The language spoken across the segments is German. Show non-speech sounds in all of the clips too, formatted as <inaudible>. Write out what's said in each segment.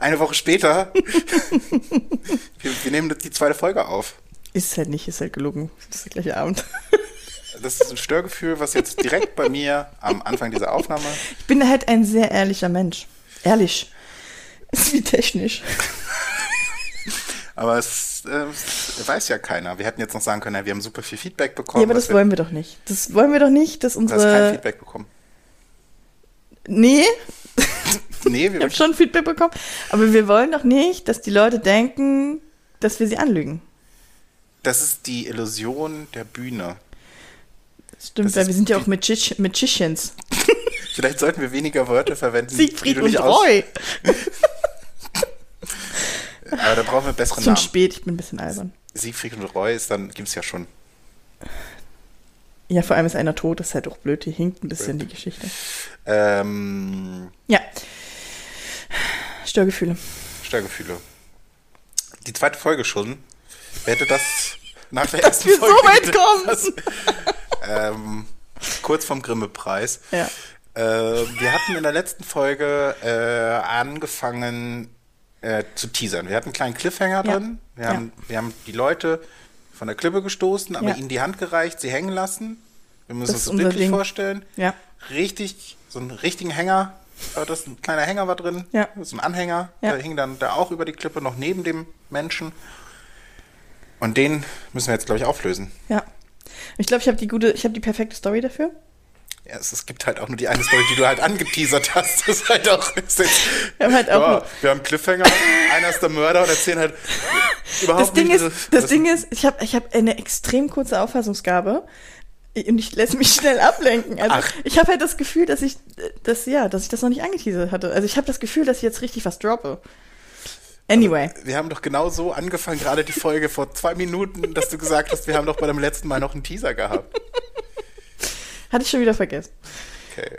Eine Woche später, <laughs> wir, wir nehmen die zweite Folge auf. Ist halt nicht, ist halt gelogen. Das ist der gleiche Abend. Das ist ein Störgefühl, was jetzt direkt bei mir am Anfang dieser Aufnahme. Ich bin halt ein sehr ehrlicher Mensch. Ehrlich. Ist wie technisch. Aber es, äh, weiß ja keiner. Wir hätten jetzt noch sagen können, ja, wir haben super viel Feedback bekommen. Ja, aber das wir, wollen wir doch nicht. Das wollen wir doch nicht, dass Du hast kein unsere. Feedback bekommen. Nee, <laughs> Nee, ich wir, habe schon Feedback bekommen. Aber wir wollen doch nicht, dass die Leute denken, dass wir sie anlügen. das ist die Illusion der Bühne. Das stimmt, Das weil wir sind ja auch Magich Magicians. <laughs> Vielleicht sollten wir weniger Wörter verwenden. Siegfried und Roy. <laughs> Aber da brauchen wir bessere Schon Namen. spät, ich bin ein bisschen albern. Siegfried und Roy ist dann, gibt es ja schon. Ja, vor allem ist einer tot, das ist halt auch blöd, hier hinkt ein bisschen die Geschichte. Ähm, Ja. Störgefühle. Störgefühle. Die zweite Folge schon. Wer hätte das nach der <laughs> Dass ersten wir so weit kommen. Das, ähm, kurz vom Grimme-Preis. Ja. Äh, wir hatten in der letzten Folge äh, angefangen äh, zu teasern. Wir hatten einen kleinen Cliffhanger Ja. drin. Wir, Ja. haben, wir haben die Leute von der Klippe gestoßen, aber Ja. ihnen die Hand gereicht, sie hängen lassen. Wir müssen Das uns das bildlich Ding. vorstellen. Ja. Richtig, so einen richtigen Hänger. Das ein kleiner Hänger war drin. Ja. So ein Anhänger. Ja. Der hing dann da auch über die Klippe, noch neben dem Menschen. Und den müssen wir jetzt, glaube ich, auflösen. Ja. Ich glaube, ich habe die gute, ich habe die perfekte Story dafür. Ja, es, es gibt halt auch nur die eine Story, die du halt angeteasert hast. Das ist halt auch. Ist jetzt, Wir haben halt auch ja, wir haben einen Cliffhanger, einer ist der Mörder und erzählen halt überhaupt Das Ding nicht. ist, das Ding ist, ich habe ich hab eine extrem kurze Auffassungsgabe und ich lasse mich schnell ablenken. Also Ach. ich habe halt das Gefühl, dass ich das ja, dass ich das noch nicht angeteasert hatte. Also ich habe das Gefühl, dass ich jetzt richtig was droppe. Anyway, Wir haben doch genau so angefangen, gerade die Folge vor zwei Minuten, dass du gesagt hast, wir haben doch bei dem letzten Mal noch einen Teaser gehabt. Hatte ich schon wieder vergessen. Okay.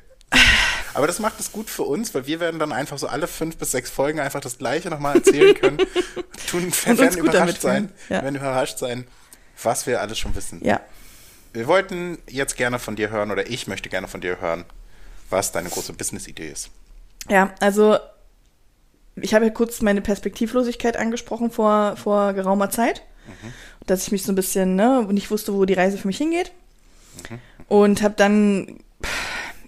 Aber das macht es gut für uns, weil wir werden dann einfach so alle fünf bis sechs Folgen einfach das Gleiche nochmal erzählen können. <laughs> Tun, werden überrascht sein. Ja. werden überrascht sein, was wir alles schon wissen. Ja. Wir wollten jetzt gerne von dir hören oder ich möchte gerne von dir hören, was deine große Business-Idee ist. Ja, also ich habe ja kurz meine Perspektivlosigkeit angesprochen vor, vor geraumer Zeit. Dass ich mich so ein bisschen, ne, nicht wusste, wo die Reise für mich hingeht. Und habe dann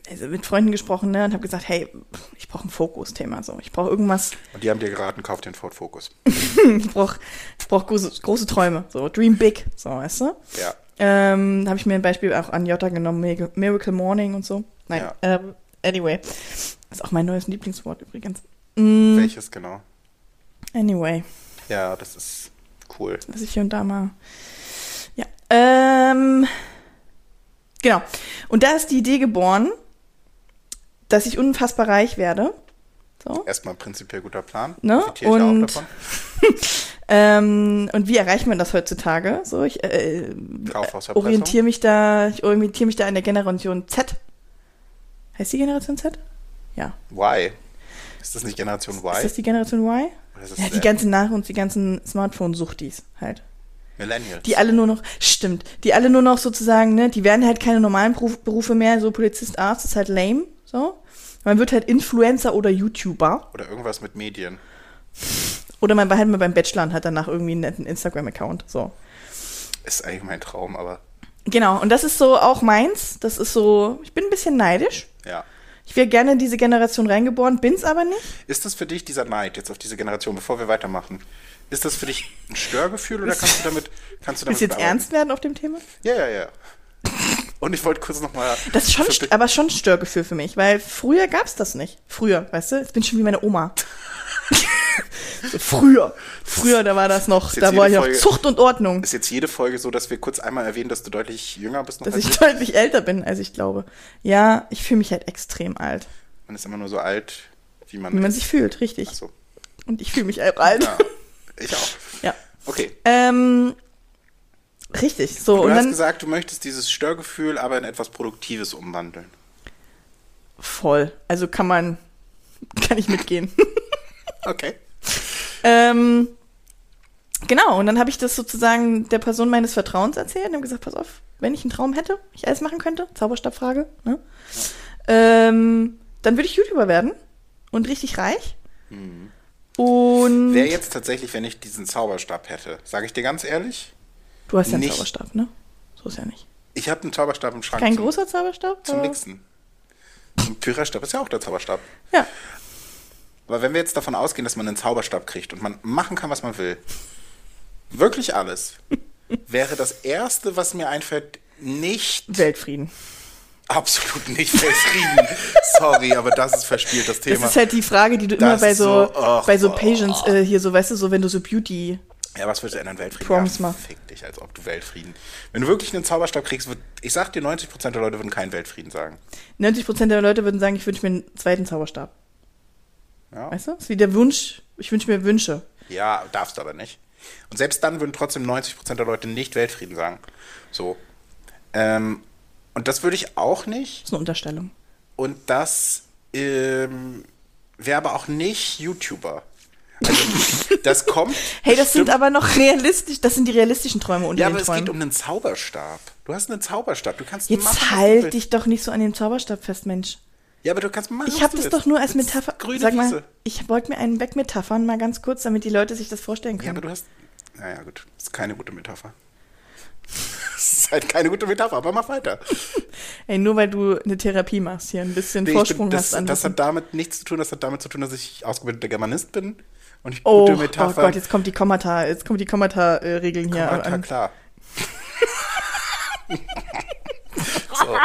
also mit Freunden gesprochen, ne, und habe gesagt, hey, ich brauche ein Fokusthema, so. Ich brauche irgendwas, Und die haben dir geraten, kauf den Ford Focus. <laughs> ich brauche ich brauch große, große Träume, so, dream big, so, weißt du? Ja. Ähm, habe ich mir ein Beispiel auch an Jota genommen, Mir- Miracle Morning und so. Nein, Ja. ähm, anyway. Das ist auch mein neues Lieblingswort übrigens. Mm, Welches genau? anyway. Ja, das ist cool. was ich hier und da mal. Ja. Ähm, genau. Und da ist die Idee geboren, dass ich unfassbar reich werde. So. Erstmal prinzipiell guter Plan. Ne? Ich Und- auch davon. <laughs> Ähm, und wie erreicht man das heutzutage? So, ich äh, Kaufhauserpressung. orientiere mich da, ich orientiere mich da an der Generation Z. Heißt die Generation Z? Ja. Y. Ist das nicht Generation Y? Ist das die Generation Y? Ja, die äh, ganzen Nach- und die ganzen Smartphone-Suchtis halt. Millennials? Die alle nur noch, stimmt, die alle nur noch sozusagen, ne, die werden halt keine normalen Beruf, Berufe mehr, so Polizist, Arzt ist halt lame, so. Man wird halt Influencer oder YouTuber. Oder irgendwas mit Medien. Oder man war halt mal beim Bachelor und hat danach irgendwie einen netten Instagram-Account, so. Ist eigentlich mein Traum, aber Genau, und das ist so auch meins. Das ist so, ich bin ein bisschen neidisch. ja. Ich wäre gerne in diese Generation reingeboren, bin's aber nicht. Ist das für dich dieser Neid jetzt auf diese Generation, bevor wir weitermachen? Ist das für dich ein Störgefühl oder kannst du damit kannst du damit Willst du jetzt bearbeiten? ernst werden auf dem Thema? Ja, ja, ja. Und ich wollte kurz nochmal. Das ist schon, aber schon ein Störgefühl für mich, weil früher gab's das nicht. Früher, weißt du? Jetzt bin ich schon wie meine Oma. so, <laughs> früher. Früher, da war das noch, da war ich Folge- Zucht und Ordnung. Ist jetzt jede Folge so, dass wir kurz einmal erwähnen, dass du deutlich jünger bist noch Dass als ich ich? deutlich älter bin, als ich glaube. Ja, ich fühle mich halt extrem alt. Man ist immer nur so alt, wie man, Wie man sich fühlt, richtig. Ach so. Und ich fühle mich auch alt. Ja, ich auch. Ja. Okay. Ähm, richtig, so. Du und hast dann gesagt, du möchtest dieses Störgefühl aber in etwas Produktives umwandeln. voll. Also kann man, <laughs> kann ich mitgehen. <laughs> Okay. ähm, genau, und dann habe ich das sozusagen der Person meines Vertrauens erzählt und habe gesagt, pass auf, wenn ich einen Traum hätte, ich alles machen könnte, Zauberstabfrage, ne? ähm, dann würde ich YouTuber werden und richtig reich. Und Wäre jetzt tatsächlich, wenn ich diesen Zauberstab hätte, sage ich dir ganz ehrlich, du hast ja einen nicht- Zauberstab, ne? So ist ja nicht. ich habe einen Zauberstab im Schrank. Kein zum, großer Zauberstab? Zum Mixen. Ein Pyrerstab ist ja auch der Zauberstab. Ja. Aber wenn wir jetzt davon ausgehen, dass man einen Zauberstab kriegt und man machen kann, was man will, wirklich alles, <laughs> wäre das Erste, was mir einfällt, nicht, Weltfrieden. Absolut nicht Weltfrieden. <laughs> Sorry, aber das ist verspielt, das Thema. Das ist halt die Frage, die du immer Das bei ist so, so, bei so oh. Patients äh, hier so, weißt du, so wenn du so Beauty. ja, was würdest du ändern? Weltfrieden? Proms ja, mal. fick dich, als ob du Weltfrieden. Wenn du wirklich einen Zauberstab kriegst, wird, ich sag dir, 90% der Leute würden keinen Weltfrieden sagen. 90% der Leute würden sagen, ich wünsche mir einen zweiten Zauberstab. Ja, Weißt du? Das ist wie der Wunsch, ich wünsche mir Wünsche. ja darfst du aber nicht. Und selbst dann würden trotzdem 90% der Leute nicht Weltfrieden sagen. So. Ähm, und das würde ich auch nicht. Das ist eine Unterstellung. Und das ähm, wäre aber auch nicht YouTuber. Also, <laughs> das kommt. Hey, das sind aber noch realistisch, das sind die realistischen Träume unter Ja, aber es Träumen. geht um einen Zauberstab. Du hast einen Zauberstab. Du kannst Jetzt machen, halt dich doch nicht so an dem Zauberstab fest, Mensch. Ja, aber du kannst machen. Ich habe das willst. doch nur als Metapher. Grüne Sag mal, Wiese. ich wollte mir einen wegmetaphern, mal ganz kurz, damit die Leute sich das vorstellen Ja, können. aber du hast. Naja, gut. Das ist keine gute Metapher. Ist halt keine gute Metapher, aber mach weiter. Ey, nur weil du eine Therapie machst, hier ein bisschen Nee, Vorsprung bin, hast das, an das hat damit nichts zu tun, das hat damit zu tun, dass ich ausgebildeter Germanist bin und ich Oh, gute oh Metapher. Gott, jetzt kommt die Kommata, jetzt kommt die Kommata-Regeln hier Kommata, an. klar. <laughs> so,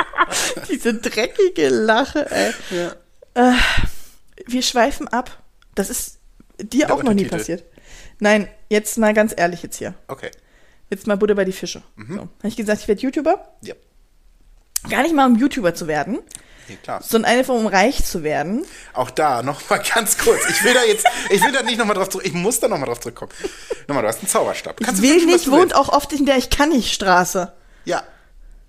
Diese dreckige Lache, ey. ja. Wir schweifen ab. Das ist dir Der auch noch nie passiert. Nein, jetzt mal ganz ehrlich jetzt hier. Okay. Jetzt mal Butter bei die Fische. Mhm. So. Habe ich gesagt, ich werde YouTuber? Ja. Gar nicht mal um YouTuber zu werden, Nee, klar. sondern einfach um reich zu werden. Auch da noch mal ganz kurz. Ich will da jetzt, ich will da nicht noch mal drauf zurück. Ich muss da noch mal drauf zurückkommen. Nochmal, du hast einen Zauberstab. Ich Kannst du will wünschen, nicht, wohnt auch oft in der Ich kann nicht Straße. Ja,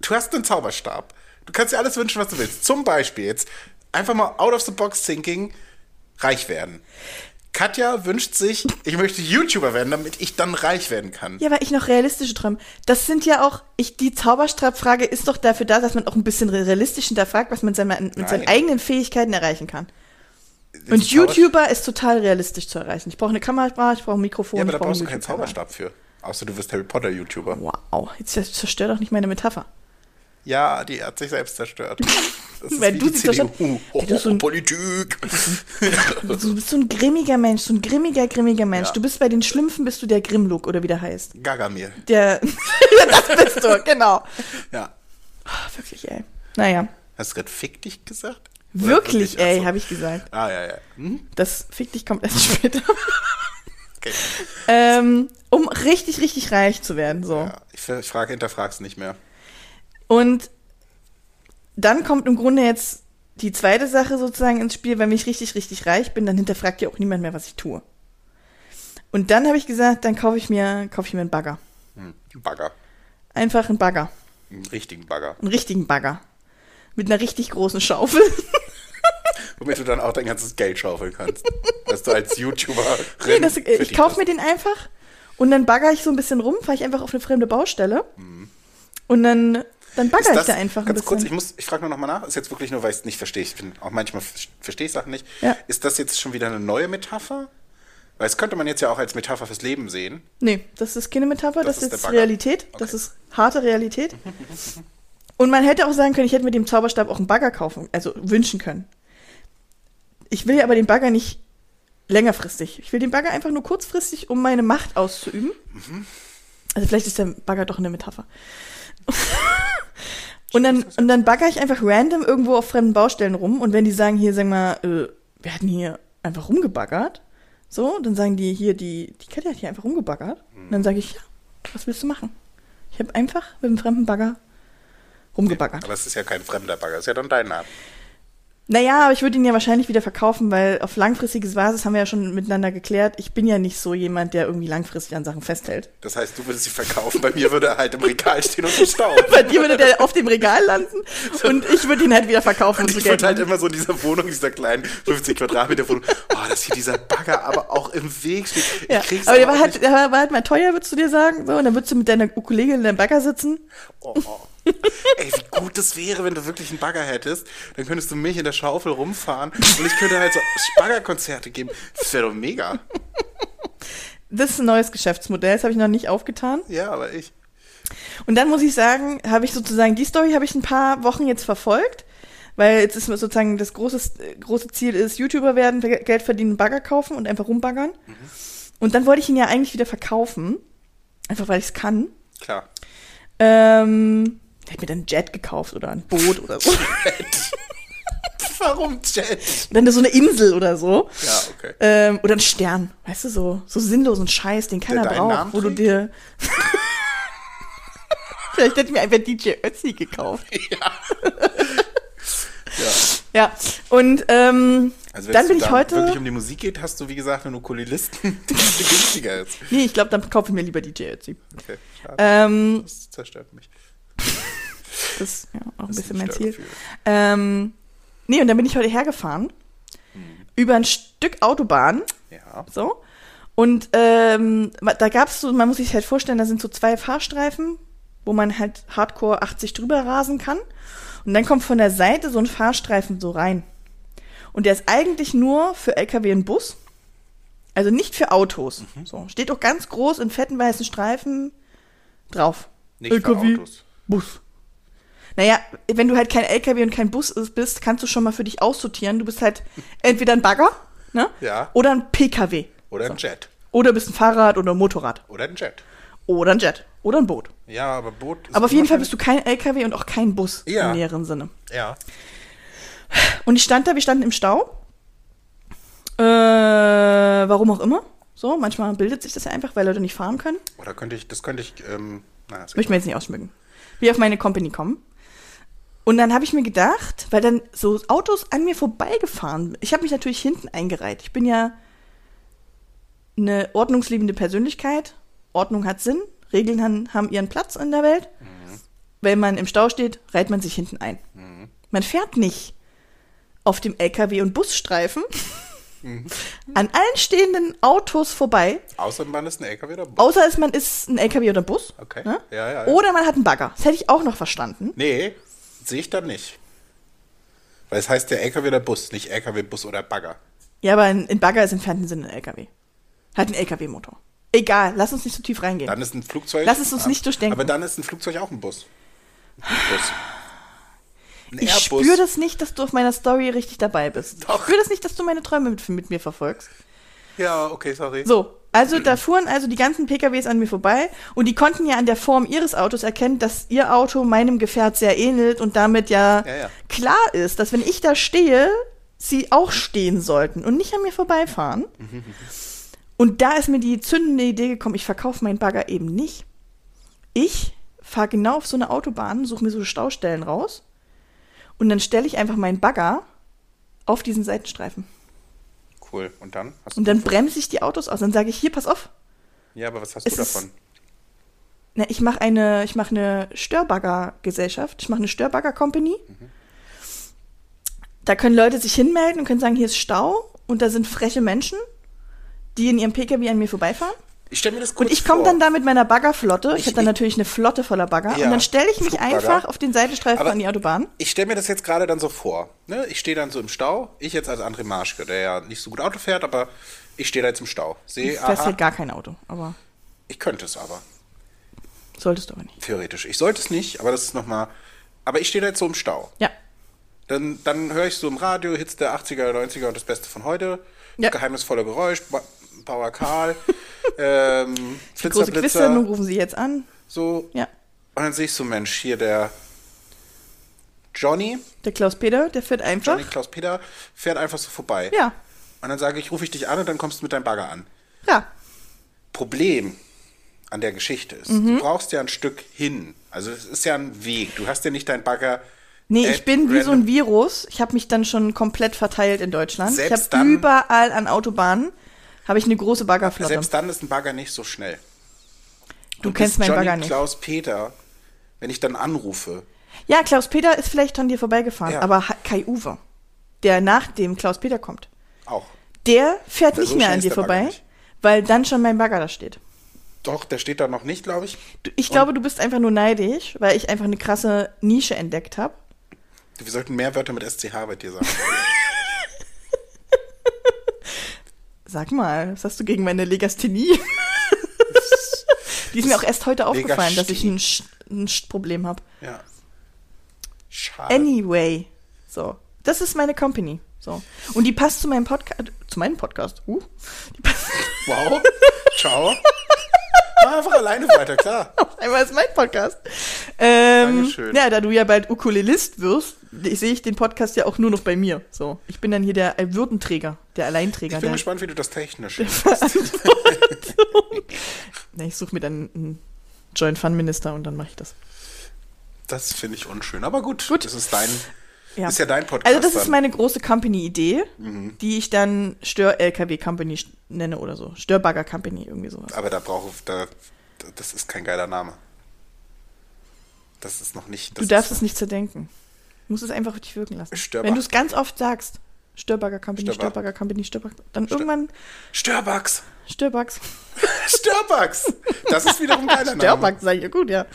du hast einen Zauberstab. Du kannst dir alles wünschen, was du willst. Zum Beispiel jetzt einfach mal out of the box thinking, reich werden. Katja wünscht sich, ich möchte YouTuber werden, damit ich dann reich werden kann. Ja, weil ich noch realistische Träume. Das sind ja auch, ich, die Zauberstabfrage ist doch dafür da, dass man auch ein bisschen realistisch hinterfragt, was man seine, mit seinen eigenen Fähigkeiten erreichen kann. Und Die Zauber- YouTuber ist total realistisch zu erreichen. Ich brauche eine Kamera, ich brauche ein Mikrofon, Ja, aber da brauchst du einen keinen. Zauberstab für. Außer du wirst Harry Potter YouTuber. Wow, jetzt zerstör doch nicht meine Metapher. Ja, die hat sich selbst zerstört. <laughs> Das ist Weil wie du sie zerstört- CDU. Ey, du bist so ein- Politik. <laughs> <laughs> Du bist so ein grimmiger Mensch, so ein grimmiger, grimmiger Mensch. Ja. Du bist bei den Schlümpfen, bist du der Grimlook oder wie der heißt. Gagamir. Der, das bist du, genau. Ja. Ah, wirklich, ey. Naja, Hast du gerade fick dich gesagt? Oder wirklich, ey, Achso. habe ich gesagt. Ah, ja, ja. Hm? Das Fick dich kommt erst später. Okay. ähm, um richtig, richtig reich zu werden, so. Ja, ich, ich frage, hinterfrag's nicht mehr. Und dann kommt im Grunde jetzt die zweite Sache sozusagen ins Spiel, wenn ich richtig, richtig reich bin, dann hinterfragt ja auch niemand mehr, was ich tue. Und dann habe ich gesagt, dann kaufe ich mir, kaufe ich mir einen Bagger. Hm. Bagger. Einfach einen Bagger. Einen richtigen Bagger. Einen richtigen Bagger. Mit einer richtig großen Schaufel. <laughs> Womit du dann auch dein ganzes Geld schaufeln kannst. dass du als YouTuber. nee, das, ich kaufe mir den einfach und dann bagger ich so ein bisschen rum, fahre ich einfach auf eine fremde Baustelle. Und dann, dann bagger ich da einfach ein Ganz bisschen. kurz, ich, muss, ich frage nur noch mal nach. Ist jetzt wirklich nur, weil ich es nicht verstehe. Ich bin auch manchmal ver- verstehe ich Sachen nicht. Ja. Ist das jetzt schon wieder eine neue Metapher? Weil es könnte man jetzt ja auch als Metapher fürs Leben sehen. Nee, das ist keine Metapher, Das das, ist Bagger. Realität. Das Okay. ist harte Realität. Und man hätte auch sagen können, ich hätte mit dem Zauberstab auch einen Bagger kaufen, also wünschen können. Ich will aber den Bagger nicht längerfristig. Ich will den Bagger einfach nur kurzfristig, um meine Macht auszuüben. Also vielleicht ist der Bagger doch eine Metapher. Und dann, und dann bagger ich einfach random irgendwo auf fremden Baustellen rum. Und wenn die sagen, hier, sag mal, äh, wir hatten hier einfach rumgebaggert, so, dann sagen die hier, die, die Kette hat hier einfach rumgebaggert. Und dann sage ich, ja, was willst du machen? Ich habe einfach mit einem fremden Bagger rumgebaggert. Aber es ist ja kein fremder Bagger, es ist ja dann dein Name. Naja, aber ich würde ihn ja wahrscheinlich wieder verkaufen, weil auf langfristiges Basis haben wir ja schon miteinander geklärt. Ich bin ja nicht so jemand, der irgendwie langfristig an Sachen festhält. Das heißt, du würdest sie verkaufen, bei mir würde er halt im Regal stehen und verstauben. <laughs> Bei dir würde der auf dem Regal landen und ich würde ihn halt wieder verkaufen und Und ich würde halt immer so in dieser Wohnung, dieser kleinen 50 Quadratmeter Wohnung, oh, dass hier dieser Bagger aber auch im Weg steht. Ich Ja, krieg's aber der war halt, der war halt mal teuer, würdest du dir sagen. So, und dann würdest du mit deiner Ukulele in deinem Bagger sitzen. Oh, oh. <laughs> Ey, wie gut das wäre, wenn du wirklich einen Bagger hättest. Dann könntest du mich in der Schaufel rumfahren und ich könnte halt so Baggerkonzerte geben. Das wäre doch mega. Das ist ein neues Geschäftsmodell, das habe ich noch nicht aufgetan. Ja, aber ich. Und dann muss ich sagen, habe ich sozusagen, die Story habe ich ein paar Wochen jetzt verfolgt, weil jetzt ist sozusagen das große, große Ziel ist, YouTuber werden, Geld verdienen, Bagger kaufen und einfach rumbaggern. Mhm. Und dann wollte ich ihn ja eigentlich wieder verkaufen, einfach weil ich es kann. Klar. Ähm, der hat mir dann ein Jet gekauft oder ein Boot oder so. Jet. <laughs> Warum Jet? Dann so eine Insel oder so. Ja, okay. Ähm, oder ein Stern. Weißt du, so, so sinnlosen Scheiß, den keiner braucht, Namen wo trägt? du dir. <laughs> Vielleicht hätte ich mir einfach DJ Ötzi gekauft. <laughs> Ja. ja. Ja. Und ähm, also dann bin ich heute. Wenn es wirklich um die Musik geht, hast du wie gesagt einen Ukulelisten, der günstiger ist. Nee, ich glaube, dann kaufe ich mir lieber DJ Ötzi. Okay, schade. Ähm, das zerstört mich. Das ist ja auch ein bisschen mein Ziel. Ähm, nee, und dann bin ich heute hergefahren. Hm. Über ein Stück Autobahn. Ja. So. Und ähm, da gab es so, man muss sich halt vorstellen, da sind so zwei Fahrstreifen, wo man halt Hardcore 80 drüber rasen kann. Und dann kommt von der Seite so ein Fahrstreifen so rein. Und der ist eigentlich nur für LKW und Bus. Also nicht für Autos. Mhm. So, steht auch ganz groß in fetten weißen Streifen drauf. Nicht LKW, für Autos. Bus. Naja, wenn du halt kein LKW und kein Bus bist, kannst du schon mal für dich aussortieren. Du bist halt entweder ein Bagger, ne? Ja. Oder ein PKW. Oder ein so. Jet. Oder bist ein Fahrrad oder ein Motorrad. Oder ein Jet. Oder ein Jet. Oder ein Boot. Ja, aber Boot ist Aber auf jeden Fall bist du kein LKW und auch kein Bus ja. im näheren Sinne. Ja. Und ich stand da, wir standen im Stau. Äh, warum auch immer. So, manchmal bildet sich das ja einfach, weil Leute nicht fahren können. Oder könnte ich, das könnte ich, ähm, naja, Möchte man jetzt nicht ausschmücken. Wie auf meine Company kommen. Und dann habe ich mir gedacht, weil dann so Autos an mir vorbeigefahren. Ich habe mich natürlich hinten eingereiht. Ich bin ja eine ordnungsliebende Persönlichkeit. Ordnung hat Sinn. Regeln haben, haben ihren Platz in der Welt. Mhm. Wenn man im Stau steht, reiht man sich hinten ein. Mhm. Man fährt nicht auf dem LKW- und Busstreifen mhm. an allen stehenden Autos vorbei. Außer man ist ein LKW oder Bus. Außer man ist ein LKW oder Bus. Okay. Ne? Ja, ja, ja. Oder man hat einen Bagger. Das hätte ich auch noch verstanden. Nee, Sehe ich dann nicht. Weil es heißt ja LKW oder Bus, nicht LKW, Bus oder Bagger. Ja, aber ein, ein Bagger ist im entfernten Sinne ein LKW. Hat einen LKW-Motor. Egal, lass uns nicht so tief reingehen. Dann ist ein Flugzeug. Lass es uns nicht durchdenken. Aber dann ist ein Flugzeug auch ein Bus. Ein Bus. Ein ich spüre das nicht, dass du auf meiner Story richtig dabei bist. Doch. Ich spüre das nicht, dass du meine Träume mit, mit mir verfolgst. Ja, okay, sorry. So, also da fuhren also die ganzen PKWs an mir vorbei und die konnten ja an der Form ihres Autos erkennen, dass ihr Auto meinem Gefährt sehr ähnelt und damit ja, ja, ja. klar ist, dass wenn ich da stehe, sie auch stehen sollten und nicht an mir vorbeifahren. <laughs> und da ist mir die zündende Idee gekommen, ich verkaufe meinen Bagger eben nicht. Ich fahre genau auf so eine Autobahn, suche mir so Staustellen raus und dann stelle ich einfach meinen Bagger auf diesen Seitenstreifen. Cool. Und dann? und dann bremse ich die Autos aus. Dann sage ich, hier, pass auf. Ja, aber was hast es du davon? Ist, na, ich mache eine, ich mache eine Störbagger-Gesellschaft. Ich mache eine Störbagger-Company. Mhm. Da können Leute sich hinmelden und können sagen, hier ist Stau und da sind freche Menschen, die in ihrem PKW an mir vorbeifahren. Ich stelle mir das kurz Und ich komme dann da mit meiner Baggerflotte. Ich, ich habe dann natürlich eine Flotte voller Bagger. Ja, und dann stelle ich mich einfach auf den Seitenstreifen Aber an die Autobahn. Ich stelle mir das jetzt gerade dann so vor. Ne? Ich stehe dann so im Stau. Ich jetzt als André Marschke, der ja nicht so gut Auto fährt, aber ich stehe da jetzt im Stau. Sehe, du fährst halt gar kein Auto, aber. Ich könnte es aber. Solltest du aber nicht. Theoretisch. Ich sollte es nicht, aber das ist nochmal. Aber ich stehe da jetzt so im Stau. Ja. Dann, dann höre ich so im Radio Hits der 80er, 90er und das Beste von heute. Ja. Geheimnisvoller Geräusch, Power Karl. <laughs> ähm, Die große Quizsendung rufen Sie jetzt an. So. Ja. Und dann sehe ich so, Mensch, hier der Johnny. Der Klaus-Peter, der fährt einfach. Johnny Klaus-Peter fährt einfach so vorbei. Ja. Und dann sage ich, rufe ich dich an und dann kommst du mit deinem Bagger an. Ja. Problem an der Geschichte ist, mhm. du brauchst ja ein Stück hin. Also es ist ja ein Weg. Du hast ja nicht deinen Bagger. Nee, ich bin wie so ein Virus. Ich habe mich dann schon komplett verteilt in Deutschland. Selbst ich habe überall an Autobahnen habe ich eine große Baggerflotte. Selbst dann ist ein Bagger nicht so schnell. Du kennst meinen Johnny Bagger nicht. Klaus Peter, wenn ich dann anrufe. Ja, Klaus Peter ist vielleicht an dir vorbeigefahren, Ja. aber Kai Uwe, der nach dem Klaus Peter kommt, Auch. der fährt Der nicht so mehr an dir vorbei, weil dann schon mein Bagger da steht. Doch, der steht da noch nicht, glaube ich. Du, ich glaube, du bist einfach nur neidisch, weil ich einfach eine krasse Nische entdeckt habe. Wir sollten mehr Wörter mit SCH bei dir sagen. <laughs> Sag mal, was hast du gegen meine Legasthenie? <laughs> Die ist mir auch erst heute aufgefallen, dass ich ein, Sch ein Sch-Problem habe. ja. Schade. Anyway, so. Das ist meine Company. So. Und die passt zu meinem Podcast. Zu meinem Podcast. Uh. Wow. <laughs> Ciao. Mach einfach alleine weiter, klar. Einmal ist mein Podcast. Ähm, Dankeschön. ja, da du ja bald Ukulelist wirst, sehe ich den Podcast ja auch nur noch bei mir. So. Ich bin dann hier der Würdenträger, der Alleinträger. Ich bin der gespannt, wie du das technisch. <laughs> <laughs> Na, ich suche mir dann einen Joint Fun Minister und dann mache ich das. Das finde ich unschön. Aber gut, Gut. das ist dein, Ja. ist ja dein Podcast. Also das ist dann. meine große Company-Idee, Mhm. die ich dann Stör-LKW-Company nenne oder so. Störbagger-Company, irgendwie sowas. Aber da brauche da, das ist kein geiler Name. Das ist noch nicht. Du darfst es nicht zerdenken. Du musst es einfach auf dich wirken lassen. Störbach- Wenn du es ganz oft sagst, Störbagger Company, Störbach. Störbagger Company, Störbagger, dann irgendwann Störbugs. Störbags. <laughs> Störbugs. Das ist wiederum ein geiler Name. Störbags, sag ich ja gut, ja.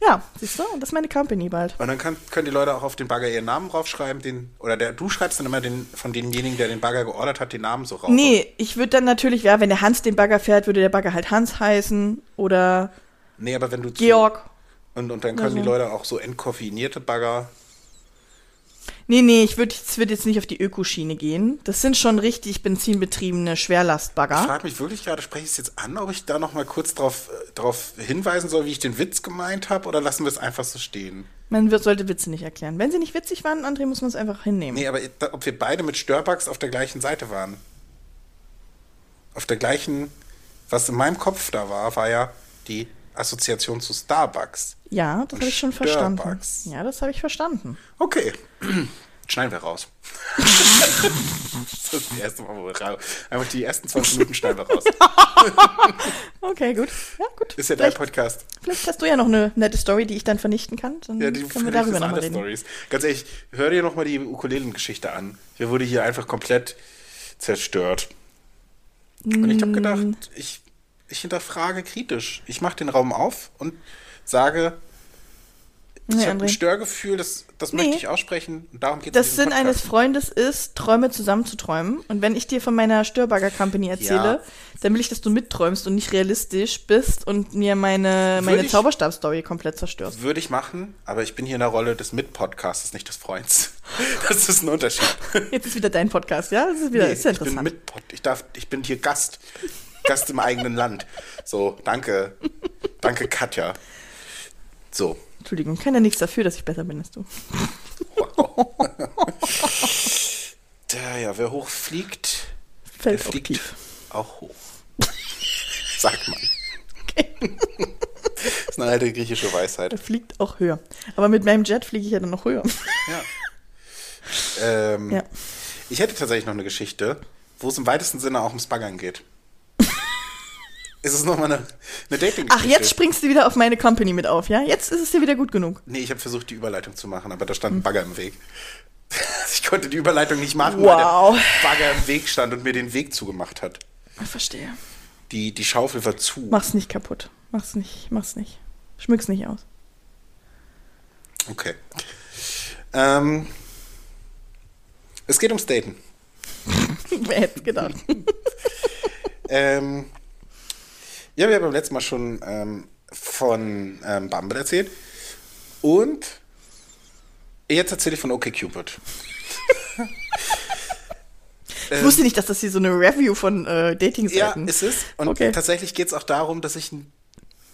Ja, siehst du, und das ist meine Company bald. Und dann kann, können die Leute auch auf den Bagger ihren Namen draufschreiben, den, oder der, du schreibst dann immer den, von demjenigen, der den Bagger geordert hat, den Namen so rauf. Nee, ich würde dann natürlich, ja, wenn der Hans den Bagger fährt, würde der Bagger halt Hans heißen oder Nee, aber wenn du zu- Georg. Und, und dann können Oder die. Leute auch so entkoffinierte Bagger. Nee, nee, ich würde würd jetzt nicht auf die Ökoschiene gehen. Das sind schon richtig benzinbetriebene Ich Schwerlastbagger. frage mich wirklich gerade, spreche ich es jetzt an, ob ich da noch mal kurz drauf, äh, drauf hinweisen soll, wie ich den Witz gemeint habe, oder lassen wir es einfach so stehen? Man wird, sollte Witze nicht erklären. Wenn sie nicht witzig waren, André, muss man es einfach hinnehmen. Nee, aber ob wir beide mit Störbugs auf der gleichen Seite waren. Auf der gleichen, was in meinem Kopf da war, war ja die Assoziation zu Starbucks. Ja, das habe ich schon verstanden. Ja, das habe ich verstanden. Okay. <clears throat> Schneiden wir raus. das ist das erste Mal, wo wir raus. Einfach die ersten 20 Minuten schneiden wir raus. <laughs> Okay, gut. Ja, gut. Ist ja dein vielleicht, Podcast. vielleicht hast du ja noch eine nette Story, die ich dann vernichten kann. Dann Ja, die können wir darüber nochmal reden. Stories. Ganz ehrlich, hör dir noch mal die Ukulelen-Geschichte an. Hier wurde hier einfach komplett zerstört. Und ich Mm. habe gedacht, ich, ich hinterfrage kritisch. Ich mache den Raum auf und sage, ich Nee, habe ein. Störgefühl, das, das Nee. möchte ich aussprechen. Und darum geht es Das Sinn eines Freundes ist, Träume zusammenzuträumen. Und wenn ich dir von meiner Störbagger Company erzähle, Ja. dann will ich, dass du mitträumst und nicht realistisch bist und mir meine, Würde meine Zauberstab-Story komplett zerstörst. Würde ich machen, aber ich bin hier in der Rolle des Mit-Podcasters, nicht des Freunds. <laughs> Das ist ein Unterschied. Jetzt ist wieder dein Podcast, ja? Das ist wieder Nee, ist ja ich bin interessant. Mitpod. Ich darf, ich bin hier Gast. Gast im eigenen Land. So, danke. Danke, Katja. So. Entschuldigung, kann ja nichts dafür, dass ich besser bin als du. Der, ja, wer hoch fliegt, der Fällt auch fliegt tief. auch hoch. <laughs> Sagt man. Das ist eine alte griechische Weisheit. Er fliegt auch höher. Aber mit meinem Jet fliege ich ja dann noch höher. Ja. Ähm, Ja. Ich hätte tatsächlich noch eine Geschichte, wo es im weitesten Sinne auch ums Baggern geht. Ist es nochmal eine, eine Dating-Geschichte? Ach, jetzt springst du wieder auf meine Company mit auf, ja? Jetzt ist es dir wieder gut genug. Nee, ich habe versucht, die Überleitung zu machen, aber da stand ein Bagger im Weg. <laughs> Ich konnte die Überleitung nicht machen, Wow. weil der Bagger im Weg stand und mir den Weg zugemacht hat. Ich verstehe. Die, die Schaufel war zu. Mach's nicht kaputt. Mach's nicht, mach's nicht. Schmück's nicht aus. Okay. Ähm, es geht ums Daten. <laughs> Wer hätte gedacht? <laughs> Ähm, ja, wir haben beim letzten Mal schon ähm, von ähm, Bumble erzählt. Und jetzt erzähle ich von OkCupid. <laughs> Ich wusste nicht, dass das hier so eine Review von äh, Ja, Dating-Seiten ist es. Und Okay. tatsächlich geht es auch darum, dass ich ein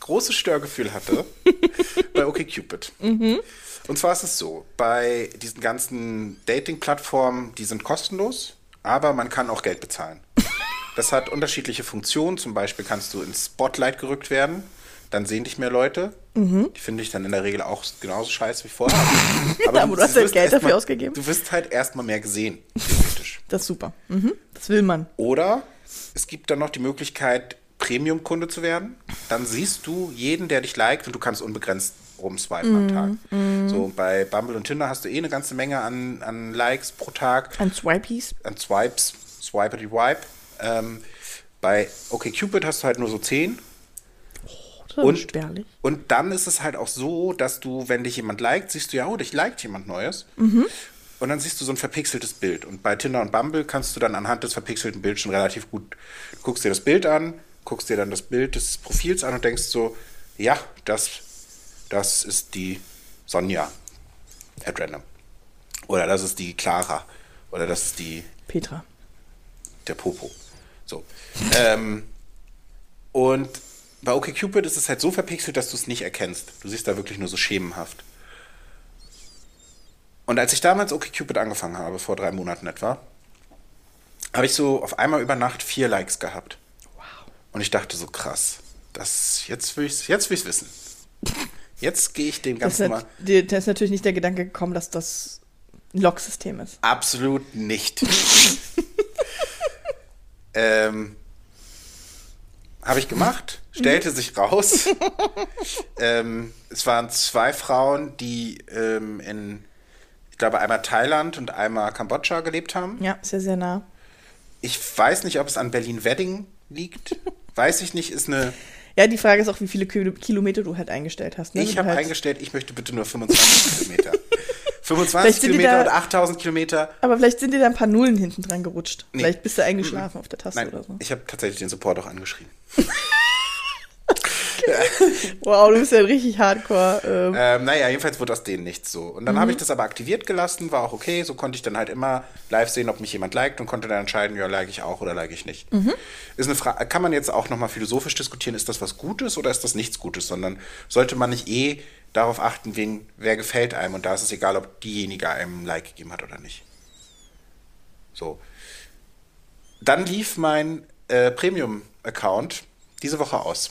großes Störgefühl hatte <laughs> bei OkCupid. Mhm. Und zwar ist es so, bei diesen ganzen Dating-Plattformen, die sind kostenlos, aber man kann auch Geld bezahlen. <laughs> Das hat unterschiedliche Funktionen. Zum Beispiel kannst du ins Spotlight gerückt werden. Dann sehen dich mehr Leute. Mhm. Die finde ich dann in der Regel auch genauso scheiße wie vorher. <laughs> Aber du hast ja Geld dafür mal- ausgegeben. Du wirst halt erstmal mehr gesehen, theoretisch. <laughs> Das ist super. Mhm. Das will man. Oder es gibt dann noch die Möglichkeit, Premium-Kunde zu werden. Dann siehst du jeden, der dich liked und du kannst unbegrenzt rumswipen am Tag. So, bei Bumble und Tinder hast du eh eine ganze Menge an, an Likes pro Tag, An Swipeys. an Swipes, Swipety Wipe. Ähm, bei OkCupid hast du halt nur so 10. das ist spärlich. und dann ist es halt auch so, dass du, wenn dich jemand liked, siehst du ja, oh, dich liked jemand Neues. Und dann siehst du so ein verpixeltes Bild. Und bei Tinder und Bumble kannst du dann anhand des verpixelten Bilds schon relativ gut, du guckst dir das Bild an, guckst dir dann das Bild des Profils an und denkst so, ja, das, das ist die Sonja at random. Oder das ist die Clara. Oder das ist die Petra. der Popo. So. ähm, und bei OkCupid ist es halt so verpixelt, dass du es nicht erkennst. Du siehst da wirklich nur so schemenhaft. Und als ich damals OkCupid angefangen habe, vor drei Monaten etwa, habe ich so auf einmal über Nacht vier Likes gehabt. Und ich dachte so, krass, das, jetzt will ich es jetzt will ich's wissen. Jetzt gehe ich dem Das Ganzen mal nat- dir- da ist natürlich nicht der Gedanke gekommen, dass das ein Locksystem ist. Absolut nicht. <laughs> ähm, Habe ich gemacht, stellte sich raus. <laughs> ähm, es waren zwei Frauen, die ähm, in, ich glaube, einmal Thailand und einmal Kambodscha gelebt haben. Ja, ja sehr nah. Ich weiß nicht, ob es an Berlin-Wedding liegt. Weiß ich nicht, ist eine. Ja, die Frage ist auch, wie viele Kilo Kilometer du halt eingestellt hast. Ne? Ich habe halt, eingestellt, ich möchte bitte nur 25 <laughs> Kilometer. 25 Vielleicht sind die Kilometer und 8000 Kilometer. Aber vielleicht sind dir da ein paar Nullen hinten dran gerutscht. Nee. Vielleicht bist du eingeschlafen auf der Taste Nein, oder so. ich habe tatsächlich den Support auch angeschrieben. <laughs> <laughs> Wow, du bist ja richtig hardcore. Ähm, Ähm, naja, jedenfalls wurde aus denen nichts so. Und dann habe ich das aber aktiviert gelassen, war auch okay. So konnte ich dann halt immer live sehen, ob mich jemand liked und konnte dann entscheiden, ja, like ich auch oder like ich nicht. Ist eine Frage, kann man jetzt auch nochmal philosophisch diskutieren, ist das was Gutes oder ist das nichts Gutes, sondern sollte man nicht eh darauf achten, wen, wer gefällt einem und da ist es egal, ob diejenige einem ein Like gegeben hat oder nicht. So. Dann lief mein äh, Premium-Account diese Woche aus.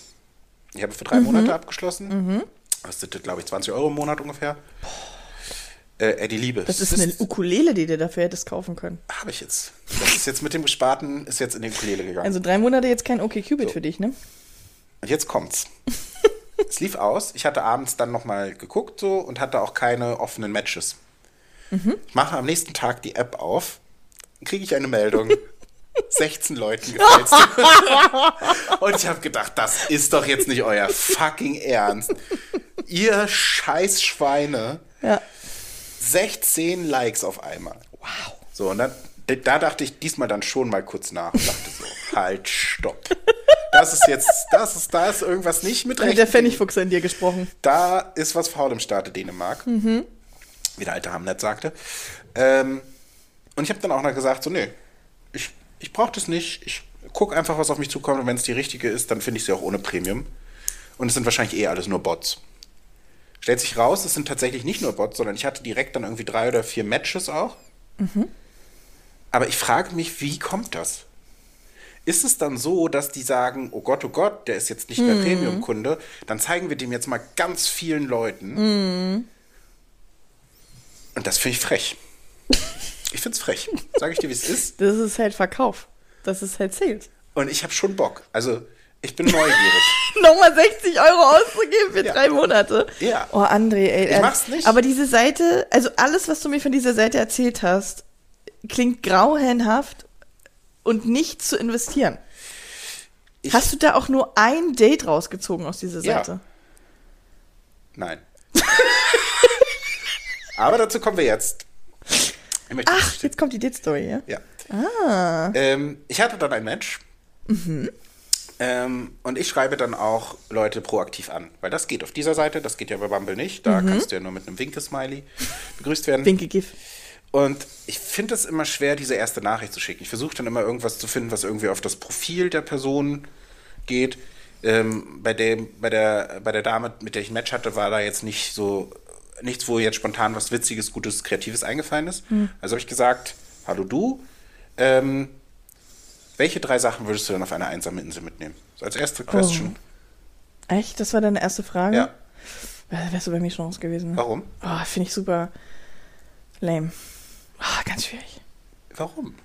Ich habe für drei Monate abgeschlossen. Kostet, glaube ich, 20 Euro im Monat ungefähr. Äh, ey, die Liebe. das ist eine Ukulele, die du dafür hättest kaufen können. Habe ich jetzt. Das ist jetzt mit dem Gesparten, ist jetzt in den Ukulele gegangen. Also drei Monate jetzt kein OkCupid für dich, ne? Und jetzt kommt's. <laughs> es lief aus. Ich hatte abends dann nochmal geguckt so und hatte auch keine offenen Matches. Ich mache am nächsten Tag die App auf, kriege ich eine Meldung. <laughs> 16 Leuten <laughs> gefällt's. und ich habe gedacht, das ist doch jetzt nicht euer fucking Ernst. Ihr scheiß Schweine. Ja. 16 Likes auf einmal. Wow. So, und dann, da dachte ich diesmal dann schon mal kurz nach und dachte so, <laughs> halt, stopp. Das ist jetzt, das ist, da ist irgendwas nicht mit recht. der Pfennigfuchs in dir gesprochen. Da ist was faul im Staate Dänemark. Wie der alte Hamlet sagte. Ähm, und ich habe dann auch noch gesagt, so, nee, ich, brauche das nicht. Ich gucke einfach, was auf mich zukommt. Und wenn es die richtige ist, dann finde ich sie auch ohne Premium. Und es sind wahrscheinlich eh alles nur Bots. Stellt sich raus, es sind tatsächlich nicht nur Bots, sondern ich hatte direkt dann irgendwie drei oder vier Matches auch. Aber ich frage mich, wie kommt das? Ist es dann so, dass die sagen, oh Gott, oh Gott, der ist jetzt nicht mehr Premium-Kunde, dann zeigen wir dem jetzt mal ganz vielen Leuten. Und das finde ich frech. <laughs> Ich finde es frech. Sage ich dir, wie es ist. <laughs> Das ist halt Verkauf. Das ist halt Sales. Und ich habe schon Bock. Also, ich bin neugierig. <laughs> Nochmal 60 Euro auszugeben für Ja. drei Monate. Ja. Oh, André, ey. Ich ehrlich. mach's nicht. Aber diese Seite, also alles, was du mir von dieser Seite erzählt hast, klingt grauenhaft und nicht zu investieren. Ich, Hast du da auch nur ein Date rausgezogen aus dieser Ja. Seite? Nein. <laughs> Aber dazu kommen wir jetzt. Ach, jetzt kommt die Date-Story, ja? Ja. Ah. Ähm, ich hatte dann ein Match. Ähm, und ich schreibe dann auch Leute proaktiv an. Weil das geht auf dieser Seite, das geht ja bei Bumble nicht. Da kannst du ja nur mit einem Winke-Smiley begrüßt werden. Winke-Gif. Und ich finde es immer schwer, diese erste Nachricht zu schicken. Ich versuche dann immer irgendwas zu finden, was irgendwie auf das Profil der Person geht. Ähm, bei, dem, bei, der, bei der Dame, mit der ich ein Match hatte, war da jetzt nicht so nichts, wo jetzt spontan was Witziges, Gutes, Kreatives eingefallen ist. Also habe ich gesagt, hallo du, ähm, welche drei Sachen würdest du denn auf eine einsame Insel mitnehmen? So als erste Question. Echt? Das war deine erste Frage? Ja. Wärst du bei mir schon raus gewesen. Ne? Warum? Oh, Finde ich super lame. Ah, ganz schwierig. Warum?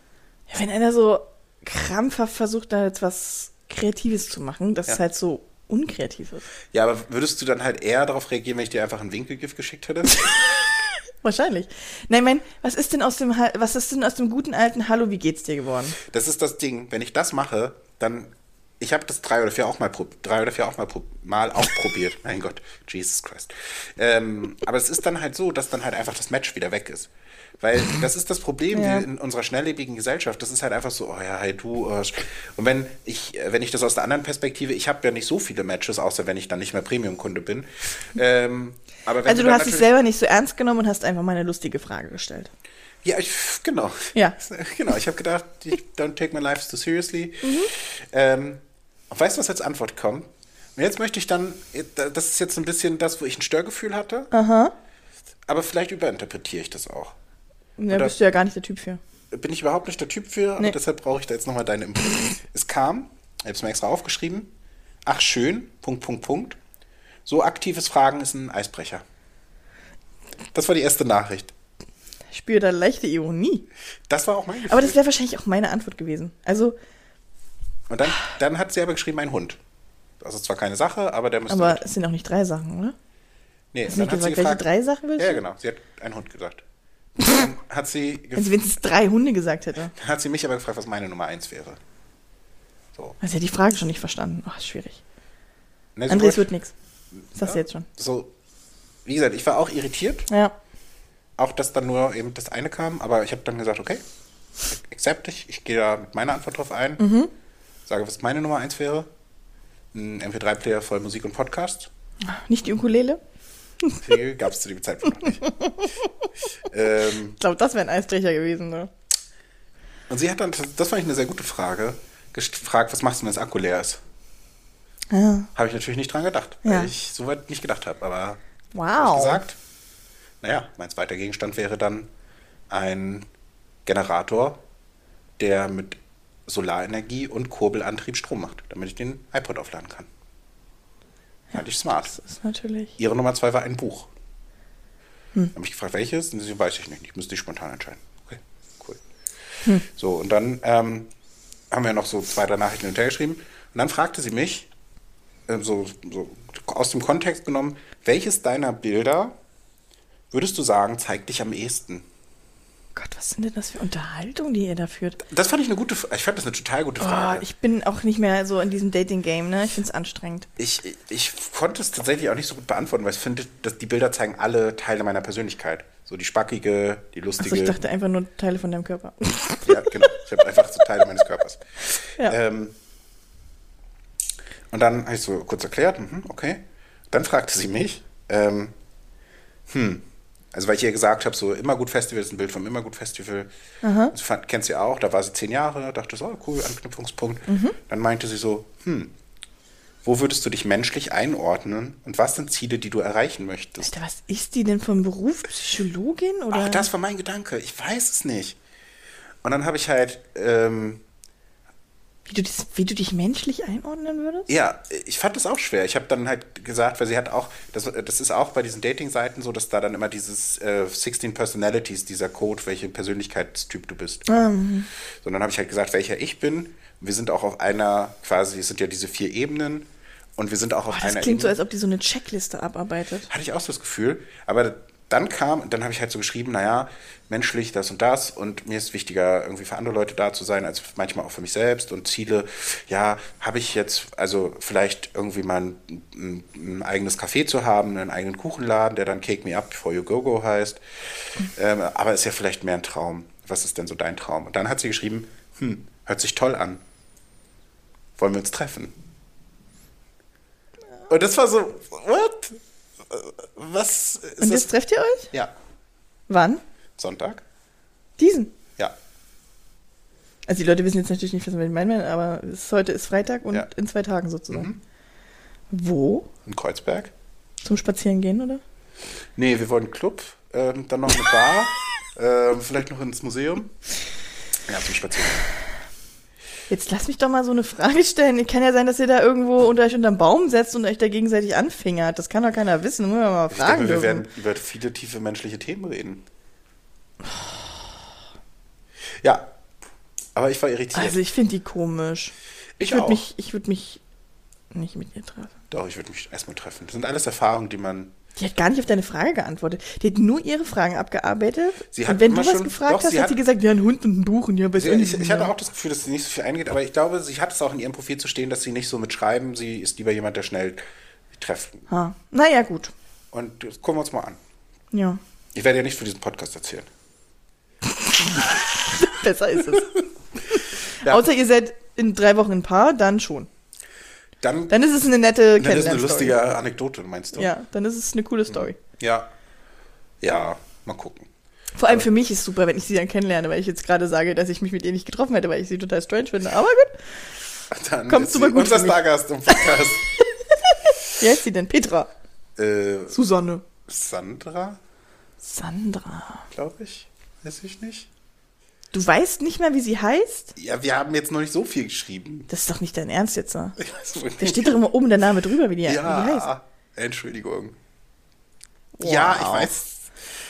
Ja, wenn einer so krampfhaft versucht, da jetzt was Kreatives zu machen, das Ja. ist halt so unkreativ ist. Ja, aber würdest du dann halt eher darauf reagieren, wenn ich dir einfach ein Winkelgift geschickt hätte? <laughs> Wahrscheinlich. Nein, mein, was ist denn aus dem, was ist denn aus dem guten alten Hallo, wie geht's dir geworden? Das ist das Ding. Wenn ich das mache, dann ich habe das drei oder vier auch mal drei oder vier auch mal, mal ausprobiert. <laughs> mein Gott, Jesus Christ. Ähm, aber es ist dann halt so, dass dann halt einfach das Match wieder weg ist. Weil das ist das Problem Ja. in unserer schnelllebigen Gesellschaft. Das ist halt einfach so, oh ja, hey du. äh, Und wenn ich, äh, wenn ich das aus der anderen Perspektive, ich habe ja nicht so viele Matches, außer wenn ich dann nicht mehr Premium-Kunde bin. Ähm, aber Also du hast dich selber nicht so ernst genommen und hast einfach mal eine lustige Frage gestellt. Ja, ich, genau. Ja. <laughs> Genau, ich habe gedacht, ich don't take my life so seriously. Mhm. Ähm, und weißt du, was als Antwort kommt? Und jetzt möchte ich dann, das ist jetzt ein bisschen das, wo ich ein Störgefühl hatte, Aha. aber vielleicht überinterpretiere ich das auch. Da Oder- bist du ja gar nicht der Typ für. Bin ich überhaupt nicht der Typ für, Nee. deshalb brauche ich da jetzt nochmal deine Input. es kam, ich habe es mir extra aufgeschrieben, ach schön, Punkt, Punkt, Punkt. So aktives Fragen ist ein Eisbrecher. Das war die erste Nachricht. Ich spüre da leichte Ironie. Das war auch mein Gefühl. Aber das wäre wahrscheinlich auch meine Antwort gewesen. Also, Und dann, dann hat sie aber geschrieben, ein Hund. Das ist zwar keine Sache, aber der müsste. aber mit. es sind auch nicht drei Sachen, oder? nee, Hast du dann hat sie gesagt, welche gefragt. drei Sachen willst Ja, du? genau. Sie hat einen Hund gesagt. <laughs> Dann hat sie, gef- Wenn sie wenigstens drei Hunde gesagt hätte. dann hat sie mich aber gefragt, was meine Nummer eins wäre. So. Also ja die Frage schon nicht verstanden. Ach, ist schwierig. Ne, sie André, es wollte- wird nichts. Das sagst du Ja. jetzt schon. So, wie gesagt, ich war auch irritiert, Ja. auch dass dann nur eben das eine kam, aber ich habe dann gesagt, okay, accept ich, ich gehe da mit meiner Antwort drauf ein, Mhm. Sage, was meine Nummer eins wäre. Ein MP3-Player voll Musik und Podcast. Nicht die Ukulele? Gab es zu dem Zeitpunkt noch nicht. <laughs> ähm, Ich glaube, das wäre ein Eisbrecher gewesen, ne? Und sie hat dann, das fand ich eine sehr gute Frage, gefragt, was machst du, wenn das Akku leer ist? Ja. Habe ich natürlich nicht dran gedacht, Ja. weil ich so weit nicht gedacht habe. Aber hab ich Wow. gesagt, naja, mein zweiter Gegenstand wäre dann ein Generator, der mit Solarenergie und Kurbelantrieb Strom macht, damit ich den iPod aufladen kann. Fand ich smart. Das ist natürlich. Ihre Nummer zwei war ein Buch. Hm. Habe ich gefragt, welches? Und sie weiß ich nicht. Ich müsste ich spontan entscheiden. Okay, cool. Hm. So, und dann ähm, haben wir noch so zwei, drei Nachrichten hinterhergeschrieben. Und dann fragte sie mich, ähm, so, so aus dem Kontext genommen, welches deiner Bilder würdest du sagen, zeigt dich am ehesten? Gott, was sind denn das für Unterhaltungen, die ihr da führt? Das fand ich eine gute, ich fand das eine total gute Oh, Frage. ich bin auch nicht mehr so in diesem Dating-Game, ne? Ich finde es anstrengend. Ich, ich, ich konnte es tatsächlich auch nicht so gut beantworten, weil ich finde, dass die Bilder zeigen alle Teile meiner Persönlichkeit. So die spackige, die lustige. Achso, ich dachte einfach nur Teile von deinem Körper. <laughs> Ja, genau. Ich habe einfach so Teile meines Körpers. Ja. Ähm, und dann habe ich so kurz erklärt, mhm, okay. Dann fragte sie mich, ähm, hm, also weil ich ihr gesagt habe, so Immergut Festival ist ein Bild vom Immergut Festival. Das fand, kennst du ja auch, da war sie zehn Jahre, dachte so, oh, cool, Anknüpfungspunkt. Mhm. Dann meinte sie so, hm, wo würdest du dich menschlich einordnen und was sind Ziele, die du erreichen möchtest? Alter, was ist die denn vom Beruf? Psychologin? Oder? Ach, das war mein Gedanke, ich weiß es nicht. Und dann habe ich halt, ähm, wie, du das, wie du dich menschlich einordnen würdest? Ja, ich fand das auch schwer. Ich habe dann halt gesagt, weil sie hat auch, das, das ist auch bei diesen Dating-Seiten so, dass da dann immer dieses äh, 16 Personalities, dieser Code, welche Persönlichkeitstyp du bist. Ähm, So, und dann habe ich halt gesagt, welcher ich bin. Wir sind auch auf einer, quasi, es sind ja diese vier Ebenen und wir sind auch auf boah, das einer klingt so, Ebene. als ob die so eine Checkliste abarbeitet. Hatte ich auch so das Gefühl. Aber dann kam, dann habe ich halt so geschrieben, naja, menschlich das und das und mir ist wichtiger, irgendwie für andere Leute da zu sein, als manchmal auch für mich selbst und Ziele, ja, habe ich jetzt, also vielleicht irgendwie mal ein, ein, ein eigenes Café zu haben, einen eigenen Kuchenladen, der dann Cake Me Up Before You Go Go heißt, ähm, aber ist ja vielleicht mehr ein Traum. Was ist denn so dein Traum? Und dann hat sie geschrieben, hm, hört sich toll an. Wollen wir uns treffen? Und das war so, what? Was ist Und das? jetzt trefft ihr euch? Ja, Wann? Sonntag? Diesen. Ja. Also die Leute wissen jetzt natürlich nicht, was wir meinen, aber es, heute ist Freitag und Ja. in zwei Tagen sozusagen. Mhm. Wo? In Kreuzberg? Zum Spazieren gehen, oder? Nee, wir wollen einen Club, ähm, dann noch eine Bar, <laughs> ähm, vielleicht noch ins Museum. Ja, zum Spazieren. Jetzt lass mich doch mal so eine Frage <laughs> stellen. Kann ja sein, dass ihr da irgendwo unter euch unterm Baum setzt und euch da gegenseitig anfingert. Das kann doch keiner wissen. Muss man mal Ich fragen denke, wir dürfen. werden über viele tiefe menschliche Themen reden. Ja, aber ich war irritiert. Also ich finde die komisch. Ich würde auch. mich, ich würde mich nicht mit ihr treffen. Doch, ich würde mich erstmal treffen. Das sind alles Erfahrungen, die man Die hat gar nicht auf deine Frage geantwortet. Die hat nur ihre Fragen abgearbeitet. Sie hat und wenn du was schon- gefragt doch, hast, hat sie gesagt, ja, ein Hund und ein Buch und ja, auch ich, ich hatte auch das Gefühl, dass sie nicht so viel eingeht, aber ich glaube, sie hat es auch in ihrem Profil zu stehen, dass sie nicht so mit Schreiben, sie ist lieber jemand, der schnell trifft. Ha. Naja, gut. Und das gucken wir uns mal an. Ja. Ich werde ja nicht für diesen Podcast erzählen. <laughs> Besser ist es. Ja. Außer ihr seid in drei Wochen ein Paar, dann schon. Dann, Dann ist es eine nette dann ist eine Kennenlernstory. lustige Anekdote, meinst du? Ja, dann ist es eine coole Story. Ja. Ja, mal gucken. Vor allem für mich ist es super, wenn ich sie dann kennenlerne, weil ich jetzt gerade sage, dass ich mich mit ihr nicht getroffen hätte, weil ich sie total strange finde. Aber gut. <laughs> Dann Kommt super sie gut unser. Stargast im Podcast. <laughs> Wie heißt sie denn? Petra. äh, Susanne. Sandra, Sandra. glaube ich. Weiß ich nicht. Du weißt nicht mehr, wie sie heißt? Ja, wir haben jetzt noch nicht so viel geschrieben. Das ist doch nicht dein Ernst jetzt, ne? <laughs> Ich weiß wirklich Da steht doch immer oben der Name drüber, wie die, wie die heißt. Ja, Entschuldigung. Ja, ich Wow. weiß.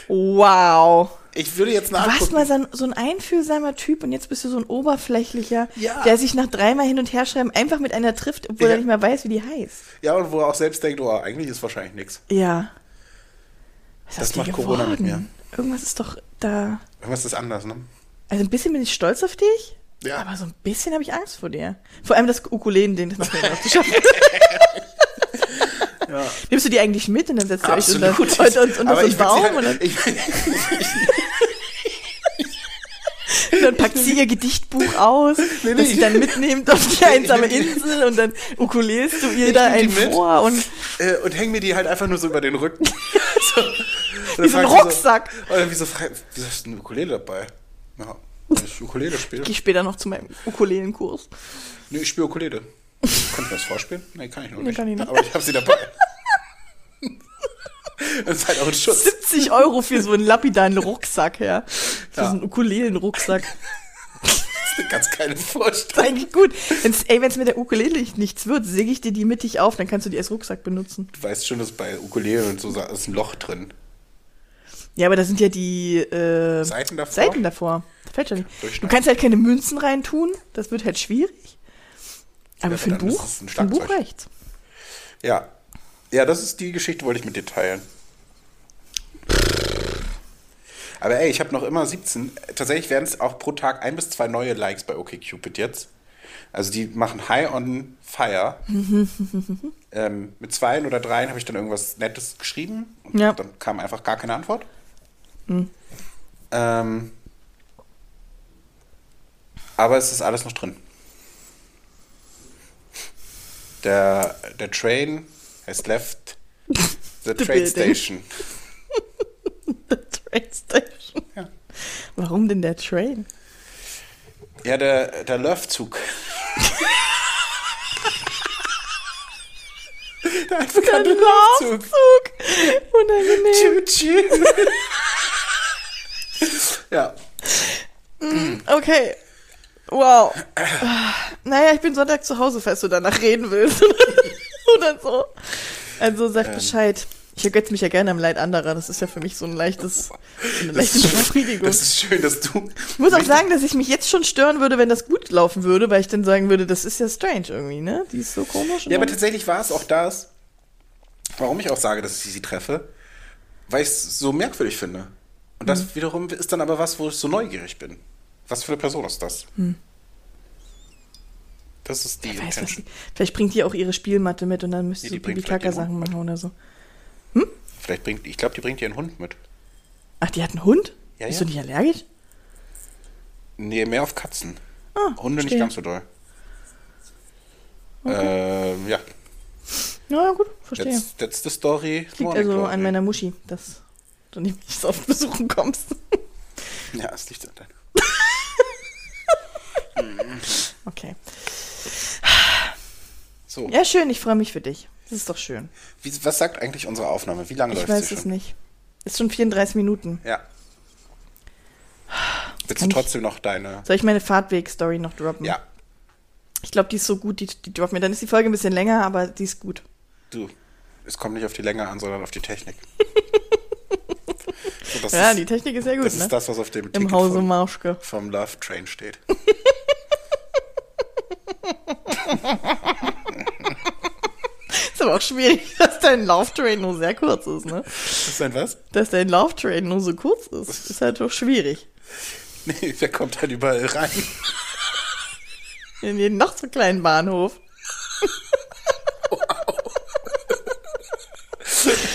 Wow. Ich würde jetzt Du warst nachgucken. mal so ein, einfühlsamer Typ und jetzt bist du so ein oberflächlicher, Ja. der sich nach dreimal hin und her schreiben einfach mit einer trifft, obwohl Ja. er nicht mehr weiß, wie die heißt. Ja, und wo er auch selbst denkt, oh, eigentlich ist wahrscheinlich nichts. Ja. Was Das macht Corona mit geworden? Irgendwas ist doch da. Irgendwas ist anders, ne? Also ein bisschen bin ich stolz auf dich, Ja. aber so ein bisschen habe ich Angst vor dir. Vor allem das Ukulelen, den das noch zu schaffen. <laughs> Ja. Nimmst du die eigentlich mit und dann setzt ihr euch unter, unter, <laughs> unter, unter so einen Baum halt, und dann, <laughs> ich, dann packt sie ihr Gedichtbuch aus, Nee, das nee. sie dann mitnimmt auf die einsame Insel und dann ukulelst du ihr Ich da mit. vor und äh, und häng mir die halt einfach nur so über den Rücken. so. Und Wie so ein Rucksack. So, oder wieso, wieso hast du eine Ukulele dabei? Ja, ich Ukulele spiele. gehe später noch zu meinem Ukulelenkurs. Nee, ich spiele Ukulele. Kann ich mir das vorspielen? Nee, kann ich noch Nee, nicht. kann ich nicht. Aber ich habe sie dabei. <laughs> Das ist halt auch ein Schutz. 70 Euro für so einen lapidaren Rucksack, ja. Für Ja. so einen Ukulelenrucksack. Das ist eine ganz geile ist Vorstellung. eigentlich gut. Wenn's, ey, wenn es mit der Ukulele nichts wird, säge ich dir die mittig auf, dann kannst du die als Rucksack benutzen. Du weißt schon, dass bei Ukulele und so ist ein Loch drin. Ja, aber da sind ja die äh, Seiten davor? Seiten davor. Das fällt schon nicht. Du kannst halt keine Münzen reintun, das wird halt schwierig. Aber Ja, für ein Buch, ein für ein Buch reicht's. Ja. Ja, das ist die Geschichte, wollte ich mit dir teilen. Aber ey, ich habe noch immer 17. Tatsächlich werden es auch pro Tag ein bis zwei neue Likes bei OkCupid jetzt. Also die machen High on Fire. <laughs> ähm, mit zweien oder dreien habe ich dann irgendwas Nettes geschrieben und Ja. dann kam einfach gar keine Antwort. Ähm, aber es ist alles noch drin. Der, der Train has left the, <laughs> The train station. <laughs> The Train Station. Ja. Warum denn der Train? Ja, der, der Löffzug. <laughs> der Der. Laufzug. Unangenehm. Tschu. Ja. Okay. Wow. Naja, ich bin Sonntag zu Hause, falls du danach reden willst. <laughs> Oder so. Also sag Ähm. Bescheid. Ich ergötze mich ja gerne am Leid anderer. Das ist ja für mich so ein leichtes, eine leichte Befriedigung. Das ist schön, dass du. Ich muss auch sagen, dass ich mich jetzt schon stören würde, wenn das gut laufen würde, weil ich dann sagen würde, das ist ja strange irgendwie, ne? Die ist so komisch. Ja, aber dann- tatsächlich war es auch das, warum ich auch sage, dass ich sie treffe, weil ich es so merkwürdig finde. Und das Mhm. wiederum ist dann aber was, wo ich so neugierig bin. Was für eine Person ist das? Das ist die Wer weiß, Intention. die, vielleicht bringt die auch ihre Spielmatte mit und dann müsste Nee, sie die Pipi-Kaka-Sachen vielleicht machen oder so. Vielleicht bringt, ich glaube, die bringt ihren Hund mit. Ach, die hat einen Hund? Ja, Bist ja. du nicht allergisch? Nee, mehr auf Katzen. Ah, Hunde nicht verstehe. ganz so doll. Ähm, ja, Na ja, gut, verstehe. that's the story. Das liegt also an meiner Muschi, dass du nicht so oft besuchen kommst. <laughs> Ja, es liegt an deiner. <laughs> Okay. So, Ja, schön, ich freue mich für dich. Das ist doch schön. wie, was sagt eigentlich unsere Aufnahme? Wie lange Ich läuft weiß sie es schon? nicht. Ist schon 34 Minuten. Ja. Willst du ich- trotzdem noch deine. Soll ich meine Fahrtweg-Story noch droppen? Ja, Ich glaube, die ist so gut, die, die droppen mir. Dann ist die Folge ein bisschen länger, aber die ist gut. du. Es kommt nicht auf die Länge an, sondern auf die Technik. <laughs> das ja, ist, die Technik ist sehr gut, das ne? ist das, was auf dem Im Ticket Hause vom, Marschke. vom Love Train steht. <laughs> aber auch schwierig, <laughs> dass dein Lauftrain nur sehr kurz ist, ne? Das ist ein was? Dass dein Lauftrain nur so kurz ist, ist halt doch schwierig. Nee, der kommt halt überall rein. In jeden noch so kleinen Bahnhof. <laughs>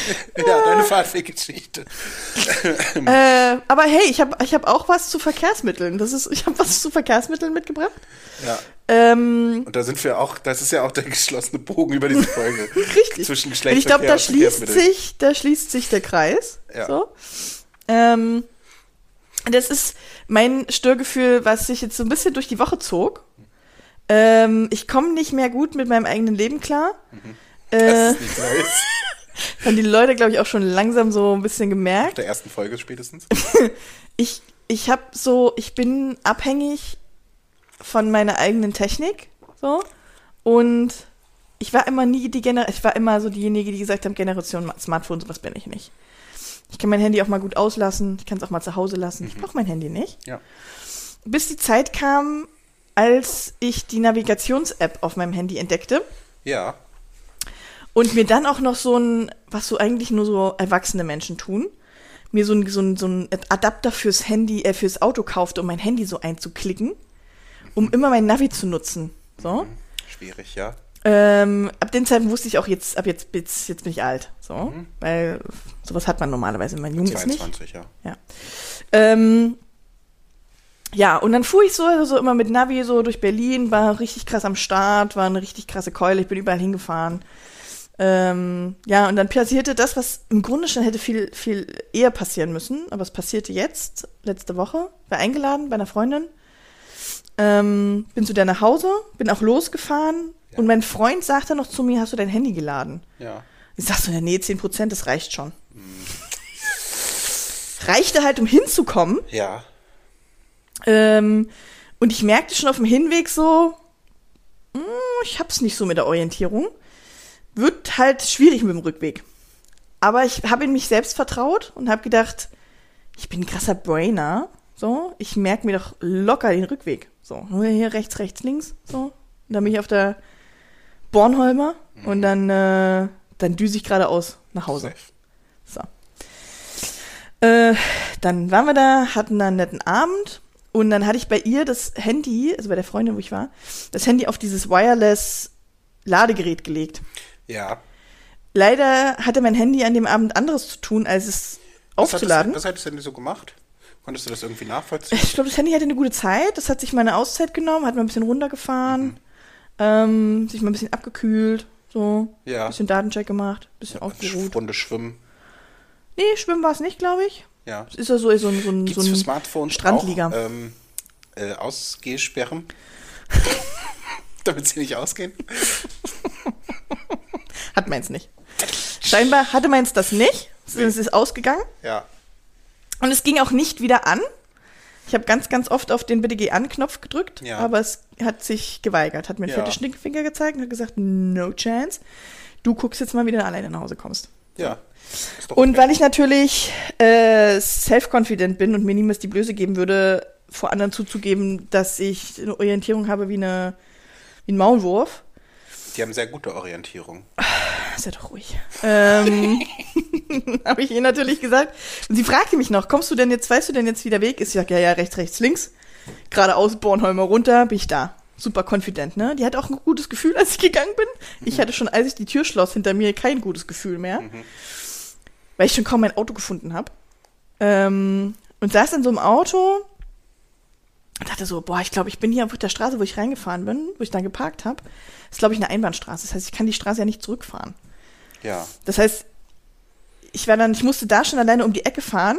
<laughs> ja, deine Fahrtweggeschichte. <laughs> Äh, aber hey, ich habe ich hab auch was zu Verkehrsmitteln. Das ist, ich habe was zu Verkehrsmitteln mitgebracht. Ja. Ähm, Und da sind wir auch, das ist ja auch der geschlossene Bogen über diese Folge. <laughs> richtig. Zwischen Und ich glaube, da schließt sich, da schließt sich der Kreis. Ja. So. Ähm, das ist mein Störgefühl, was sich jetzt so ein bisschen durch die Woche zog. Ähm, ich komme nicht mehr gut mit meinem eigenen Leben klar. Das Äh, ist nichts Neues. <laughs> haben die Leute, glaube ich, auch schon langsam so ein bisschen gemerkt. Der ersten Folge spätestens. <laughs> Ich, ich habe so, ich bin abhängig von meiner eigenen Technik, so. Und ich war immer nie die Generation, ich war immer so diejenige, die gesagt haben, Generation Smartphone, sowas bin ich nicht. Ich kann mein Handy auch mal gut auslassen, ich kann es auch mal zu Hause lassen. Ich brauche mein Handy nicht. Ja. Bis die Zeit kam, als ich die Navigations-App auf meinem Handy entdeckte Ja. Und mir dann auch noch so ein, was so eigentlich nur so erwachsene Menschen tun, mir so ein, so ein, so ein Adapter fürs Handy, äh, fürs Auto kaufte, um mein Handy so einzuklicken, um immer mein Navi zu nutzen. So. Schwierig, ja. Ähm, ab dem Zeitpunkt wusste ich auch jetzt, ab jetzt, jetzt, jetzt bin ich alt. So. Weil sowas hat man normalerweise, wenn man jung ist nicht. 22, ja. Ja. Ähm, ja, und dann fuhr ich so, so immer mit Navi so durch Berlin, war richtig krass am Start, war eine richtig krasse Keule, ich bin überall hingefahren. Ähm, ja, und dann passierte das, was im Grunde schon hätte viel, viel eher passieren müssen, aber es passierte jetzt, letzte Woche, war eingeladen bei einer Freundin, ähm, bin zu der nach Hause, bin auch losgefahren Ja. und mein Freund sagte noch zu mir, hast du dein Handy geladen? Ja. Ich sag so, ja, nee, 10 Prozent, das reicht schon. Reichte halt, um hinzukommen. Ja. Ähm, und ich merkte schon auf dem Hinweg so, "Hm, ich hab's nicht so mit der Orientierung. Wird halt schwierig mit dem Rückweg. Aber ich habe in mich selbst vertraut und habe gedacht, ich bin ein krasser Brainer. So, ich merke mir doch locker den Rückweg. So, nur hier rechts, rechts, links. So, und dann bin ich auf der Bornholmer und dann, äh, dann düse ich geradeaus nach Hause. So. Äh, dann waren wir da, hatten da einen netten Abend und dann hatte ich bei ihr das Handy, also bei der Freundin, wo ich war, das Handy auf dieses Wireless Ladegerät gelegt. Ja. Leider hatte mein Handy an dem Abend anderes zu tun, als es Was aufzuladen. Hat das, was hat das denn so gemacht? Konntest du das irgendwie nachvollziehen? Ich glaube, das Handy hatte eine gute Zeit. Das hat sich mal eine Auszeit genommen, hat mal ein bisschen runtergefahren, Mhm. ähm, sich mal ein bisschen abgekühlt, so, Ja. ein bisschen Datencheck gemacht, ein bisschen ausgeruht. Runde schwimmen. Nee, schwimmen war es nicht, glaube ich. Ja. Es ist ja so, so, ein- so, ein- so es für ein Smartphones Strandliga. auch ähm, äh, Ausgehsperren? <laughs> Damit sie nicht ausgehen? <laughs> Hat meins nicht. Scheinbar hatte meins das nicht. Es ist ausgegangen. Ja. Und es ging auch nicht wieder an. Ich habe ganz, ganz oft auf den Bitte geh an-Knopf gedrückt, Ja. aber es hat sich geweigert. Hat mir einen Ja. fetten Stinkefinger gezeigt und hat gesagt, no chance. Du guckst jetzt mal, wie du alleine nach Hause kommst. Ja. Und okay. weil ich natürlich äh, self-confident bin und mir niemals die Blöße geben würde, vor anderen zuzugeben, dass ich eine Orientierung habe wie, eine, wie ein Maulwurf, Die haben sehr gute Orientierung. Sei doch ruhig. Ähm, <laughs> habe ich ihr natürlich gesagt. Und sie fragte mich noch, kommst du denn jetzt, weißt du denn jetzt, wie der Weg ist? Ich sag, ja, ja, rechts, rechts, links. Geradeaus, Bornholmer runter, bin ich da. Super confident, ne? Die hat auch ein gutes Gefühl, als ich gegangen bin. Ich hatte schon, als ich die Tür schloss, hinter mir kein gutes Gefühl mehr. Weil ich schon kaum mein Auto gefunden habe. Ähm, und saß in so einem Auto und dachte so, boah, ich glaube, ich bin hier auf der Straße, wo ich reingefahren bin, wo ich dann geparkt habe. Ist, glaube ich, eine Einbahnstraße. Das heißt, ich kann die Straße ja nicht zurückfahren. Ja. Das heißt, ich war dann, ich musste da schon alleine um die Ecke fahren.